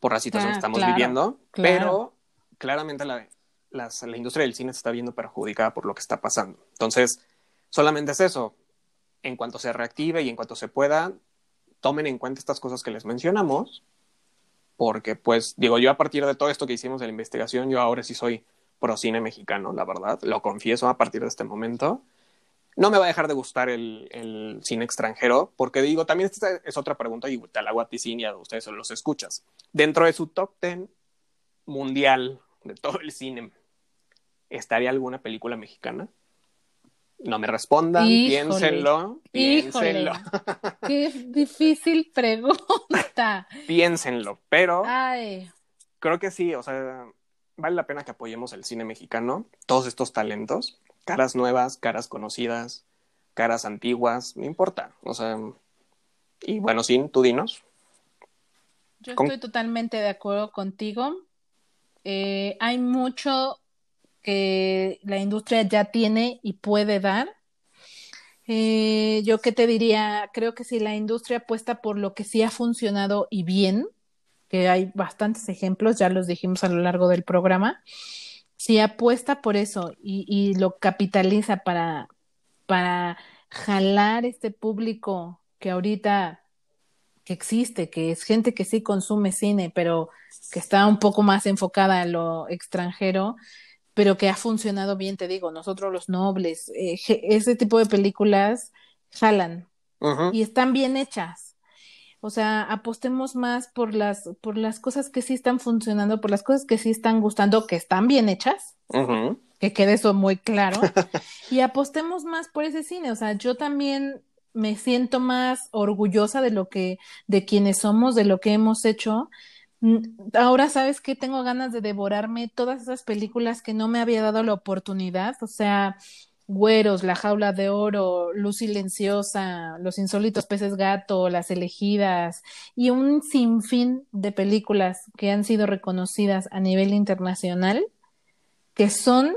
Speaker 2: por la situación que ah, estamos viviendo, pero claramente la, la, industria del cine se está viendo perjudicada por lo que está pasando. Entonces, solamente es eso. En cuanto se reactive y en cuanto se pueda, tomen en cuenta estas cosas que les mencionamos, porque pues digo, yo a partir de todo esto que hicimos de la investigación, yo ahora sí soy pro cine mexicano, la verdad, lo confieso a partir de este momento no me va a dejar de gustar el, cine extranjero, porque digo, también esta es otra pregunta y te la hago a ti, y a ustedes los escuchas. Dentro de su top ten mundial de todo el cine, ¿estaría alguna película mexicana? No me respondan, piénsenlo, piénsenlo.
Speaker 1: qué difícil pregunta.
Speaker 2: piénsenlo, pero creo que sí, o sea, vale la pena que apoyemos el cine mexicano, todos estos talentos caras nuevas, caras conocidas, caras antiguas, no importa. O sea, y bueno, sí, tú dinos.
Speaker 1: Yo estoy totalmente de acuerdo contigo. Eh, hay mucho que la industria ya tiene y puede dar. Eh, yo qué te diría, creo que si la industria apuesta por lo que sí ha funcionado y bien, que hay bastantes ejemplos, ya los dijimos a lo largo del programa, si apuesta por eso y, lo capitaliza para, para jalar este público que ahorita que existe, que es gente que sí consume cine, pero que está un poco más enfocada a lo extranjero, pero que ha funcionado bien, te digo, nosotros los nobles, eh, ese tipo de películas jalan y están bien hechas. O sea, apostemos más por las, por las cosas que sí están funcionando, por las cosas que sí están gustando, que están bien hechas, que quede eso muy claro, y apostemos más por ese cine. O sea, yo también me siento más orgullosa de lo que, de quienes somos, de lo que hemos hecho. Mm, ahora sabes que tengo ganas de devorarme todas esas películas que no me había dado la oportunidad, o sea, Güeros, La Jaula de Oro, Luz Silenciosa, Los Insólitos Peces Gato, Las Elegidas y un sinfín de películas que han sido reconocidas a nivel internacional que son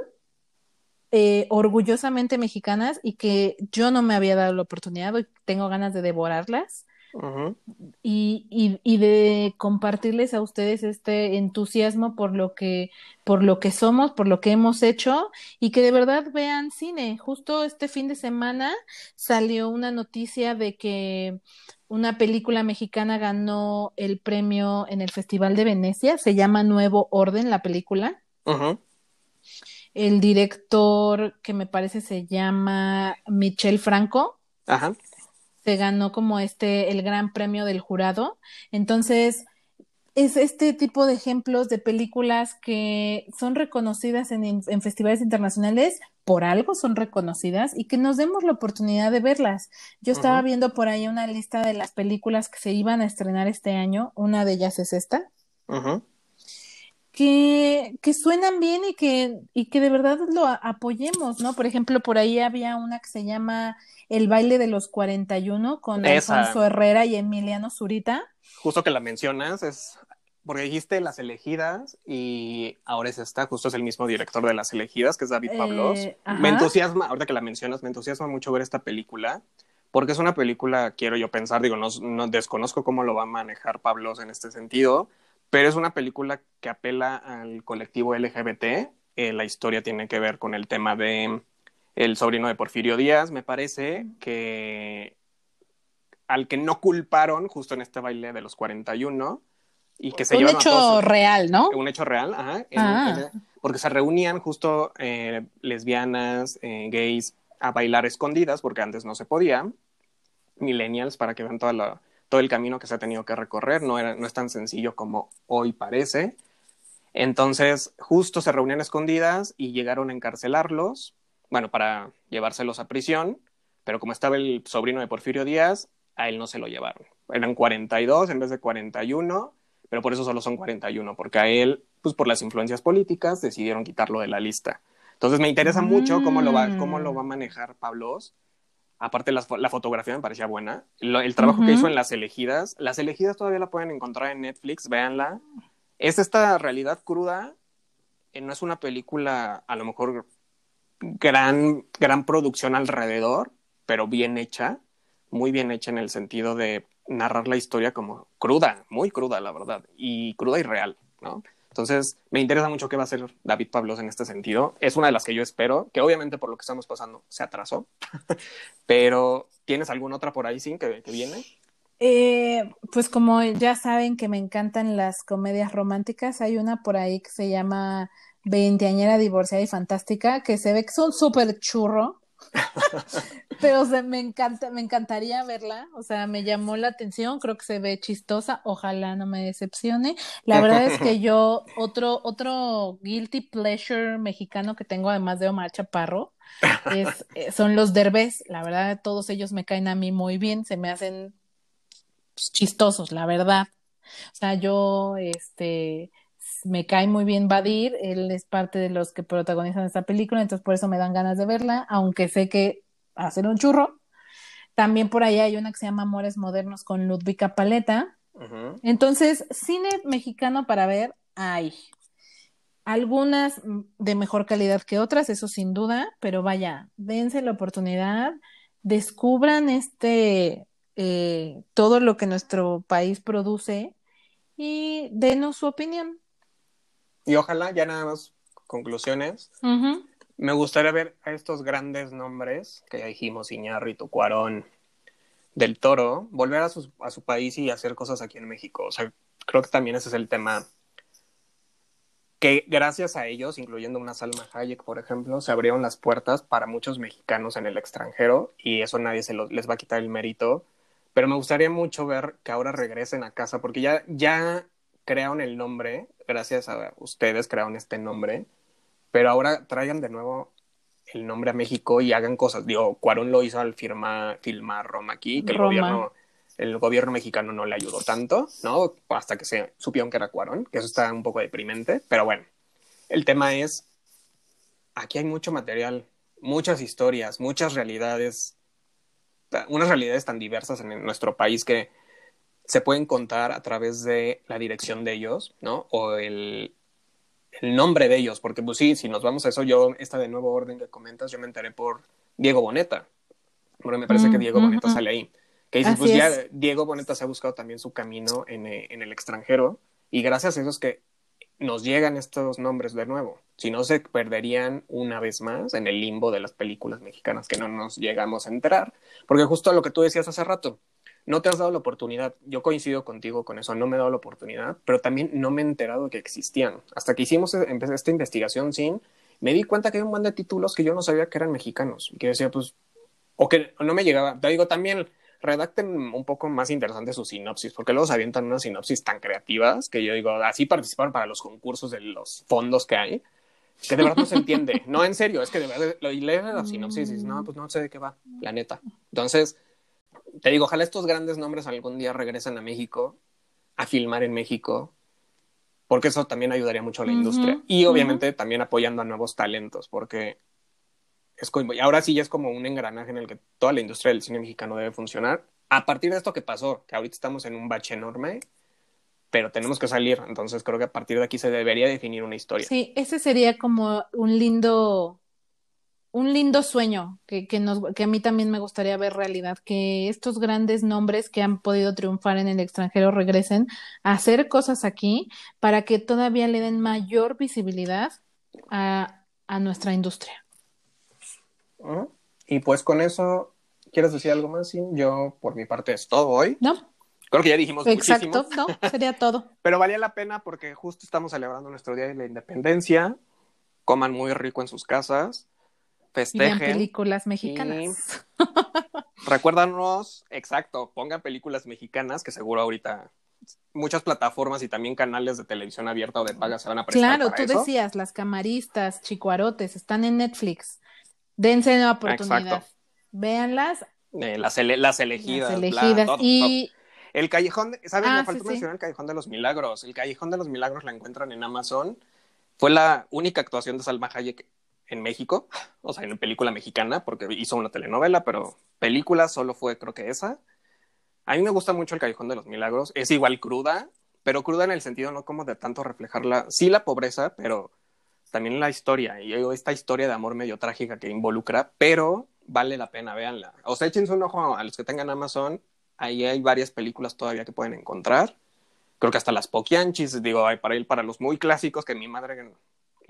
Speaker 1: eh, orgullosamente mexicanas y que yo no me había dado la oportunidad y tengo ganas de devorarlas y, y, de compartirles a ustedes este entusiasmo por lo que por lo que somos, por lo que hemos hecho y que de verdad vean cine. Justo este fin de semana salió una noticia de que una película mexicana ganó el premio en el Festival de Venecia, se llama Nuevo Orden la película. El director que me parece se llama Michel Franco. Ajá se ganó como este el gran premio del jurado. Entonces, es este tipo de ejemplos de películas que son reconocidas en, en, festivales internacionales, por algo son reconocidas y que nos demos la oportunidad de verlas. Yo estaba viendo por ahí una lista de las películas que se iban a estrenar este año, una de ellas es esta, que, que suenan bien y que, y que de verdad lo apoyemos, ¿no? Por ejemplo, por ahí había una que se llama el baile de los 41 con Alfonso Herrera y Emiliano Zurita.
Speaker 2: Justo que la mencionas, es porque dijiste Las Elegidas y ahora es esta, justo es el mismo director de Las Elegidas, que es David Pablos. Eh, me entusiasma, ahorita que la mencionas, me entusiasma mucho ver esta película, porque es una película, quiero yo pensar, digo, no, desconozco cómo lo va a manejar Pablos en este sentido, pero es una película que apela al colectivo LGBT. Eh, la historia tiene que ver con el tema de el sobrino de Porfirio Díaz, me parece que al que no culparon justo en este baile de los 41 y que se
Speaker 1: un hecho real, ¿no?
Speaker 2: Un hecho real, ajá. Ah. porque se reunían justo eh, lesbianas, eh, gays a bailar escondidas porque antes no se podía. Millennials para que vean todo el camino que se ha tenido que recorrer, no, era, no es tan sencillo como hoy parece. Entonces, justo se reunían escondidas y llegaron a encarcelarlos bueno, para llevárselos a prisión, pero como estaba el sobrino de Porfirio Díaz, a él no se lo llevaron. Eran 42 en vez de 41, pero por eso solo son 41, porque a él, pues por las influencias políticas, decidieron quitarlo de la lista. Entonces me interesa mucho cómo lo va, cómo lo va a manejar Pablos. Aparte, la, fotografía me parecía buena. el trabajo que hizo en Las Elegidas. Las Elegidas todavía la pueden encontrar en Netflix, véanla. Es esta realidad cruda. Eh, no es una película, a lo mejor gran, gran producción alrededor, pero bien hecha, muy bien hecha en el sentido de narrar la historia como cruda, muy cruda, la verdad, y cruda y real, ¿no? Entonces, me interesa mucho qué va a hacer David Pablos en este sentido. Es una de las que yo espero, que obviamente por lo que estamos pasando se atrasó, pero ¿tienes alguna otra por ahí, sin que, viene?
Speaker 1: Eh, pues como ya saben que me encantan las comedias románticas, hay una por ahí que se llama veinteañera divorciada y fantástica, que se ve que es un súper churro. pero me encanta, me encantaría verla, o sea, me llamó la atención, creo que se ve chistosa, ojalá no me decepcione. La verdad es que yo, otro, otro guilty pleasure mexicano que tengo, además de Omar Chaparro, es, eh, son los derbés, la verdad, todos ellos me caen a mí muy bien, se me hacen chistosos, la verdad. O sea, yo, este, me cae muy bien Badir, él es parte de los que protagonizan esta película, entonces por eso me dan ganas de verla, aunque sé que hacer un churro. También por ahí hay una que se llama Amores Modernos con Ludvika Paleta. Entonces, cine mexicano para ver hay. Algunas de mejor calidad que otras, eso sin duda, pero vaya, dense la oportunidad, descubran este eh, todo lo que nuestro país produce y denos su opinión.
Speaker 2: Y ojalá, ya nada más conclusiones. Me gustaría ver a estos grandes nombres que ya dijimos, Iñárritu, Cuarón, del Toro, volver a su, a su país y hacer cosas aquí en México. O sea, creo que también ese es el tema que gracias a ellos, incluyendo una Salma Hayek, por ejemplo, se abrieron las puertas para muchos mexicanos en el extranjero y eso nadie se les va a quitar el mérito. Pero me gustaría mucho ver que ahora regresen a casa porque ya, ya crearon el nombre, gracias a ustedes crearon este nombre, pero ahora traigan de nuevo el nombre a México y hagan cosas. Digo, Cuarón lo hizo al firma, filmar Roma aquí, que el gobierno el gobierno mexicano no le ayudó tanto, ¿no? Hasta que se supieron que era Cuarón, que eso está un poco deprimente, pero bueno, el tema es, aquí hay mucho material, muchas historias, muchas realidades, unas realidades tan diversas en nuestro país que se pueden contar a través de la dirección de ellos, ¿no? O el, el nombre de ellos, porque pues sí, si nos vamos a eso, yo, esta de nuevo orden que comentas, yo me enteré por Diego Boneta, porque me parece que mm, Diego Boneta sale ahí. Que dices, pues ya Diego Boneta se ha buscado también su camino en, eh, en, el extranjero y gracias a eso es que nos llegan estos nombres de nuevo. Si no, se perderían una vez más en el limbo de las películas mexicanas que no nos llegamos a enterar. Porque justo lo que tú decías hace rato, no te has dado la oportunidad. Yo coincido contigo con eso, no me he dado la oportunidad, pero también no me he enterado que existían. Hasta que hicimos e, esta investigación sin, me di cuenta que hay un montón de títulos que yo no sabía que eran mexicanos. Y que decía, pues, o que no me llegaba. Te digo, también redacten un poco más interesante su sinopsis, porque luego se avientan unas sinopsis tan creativas que yo digo, así participaron para los concursos de los fondos que hay, que de verdad no se entiende. No, en serio, es que de verdad lo lees la sinopsis y dices, no, pues no sé de qué va, la neta. Entonces, te digo, ojalá estos grandes nombres algún día regresen a México, a filmar en México, porque eso también ayudaría mucho a la industria. Y obviamente también apoyando a nuevos talentos, porque es y ahora sí ya es como un engranaje en el que toda la industria del cine mexicano debe funcionar. A partir de esto que pasó, que ahorita estamos en un bache enorme, pero tenemos que salir. Entonces creo que a partir de aquí se debería definir una historia.
Speaker 1: Sí, ese sería como un lindo, un lindo sueño que, que, nos, que a mí también me gustaría ver realidad, que estos grandes nombres que han podido triunfar en el extranjero regresen a hacer cosas aquí para que todavía le den mayor visibilidad a, a nuestra industria.
Speaker 2: Y pues con eso, ¿quieres decir algo más? Yo, por mi parte, es todo hoy.
Speaker 1: No.
Speaker 2: Creo que ya dijimos
Speaker 1: Exacto, no, sería todo.
Speaker 2: Pero valía la pena porque justo estamos celebrando nuestro Día de la Independencia. Coman muy rico en sus casas. Festejen.
Speaker 1: Películas mexicanas.
Speaker 2: recuérdanos, exacto, pongan películas mexicanas que seguro ahorita muchas plataformas y también canales de televisión abierta o de paga se van a prestar
Speaker 1: Claro, tú decías, las camaristas, chicuarotes, están en Netflix. Dense una oportunidad. Véanlas.
Speaker 2: Eh, las, las, elegidas.
Speaker 1: y...
Speaker 2: El Callejón, ¿sabes? Me ah, faltó mencionar el Callejón de los Milagros. El Callejón de los Milagros la encuentran en Amazon. Fue la única actuación de Salma Hayek en México, o sea, en película mexicana, porque hizo una telenovela, pero película solo fue, creo que esa. A mí me gusta mucho el Callejón de los Milagros. Es igual cruda, pero cruda en el sentido no como de tanto reflejarla, sí la pobreza, pero también la historia, y esta historia de amor medio trágica que involucra, pero vale la pena, véanla. O sea, échense un ojo a los que tengan Amazon, ahí hay varias películas todavía que pueden encontrar. Creo que hasta las Poquianchis, digo, hay para para los muy clásicos, que mi madre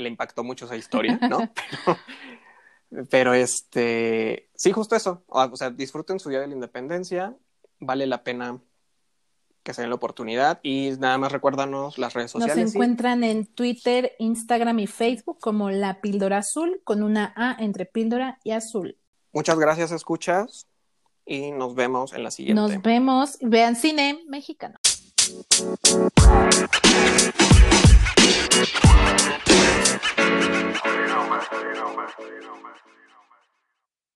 Speaker 2: le impactó mucho esa historia, ¿no? pero, pero, este, sí, justo eso. O sea, disfruten su Día de la Independencia, vale la pena que se den la oportunidad y nada más recuérdanos las redes sociales.
Speaker 1: Nos encuentran en Twitter, Instagram y Facebook como La Píldora Azul con una A entre píldora y azul.
Speaker 2: Muchas gracias, escuchas y nos vemos en la siguiente.
Speaker 1: Nos vemos, vean cine mexicano. You know, man. You know, man. You man.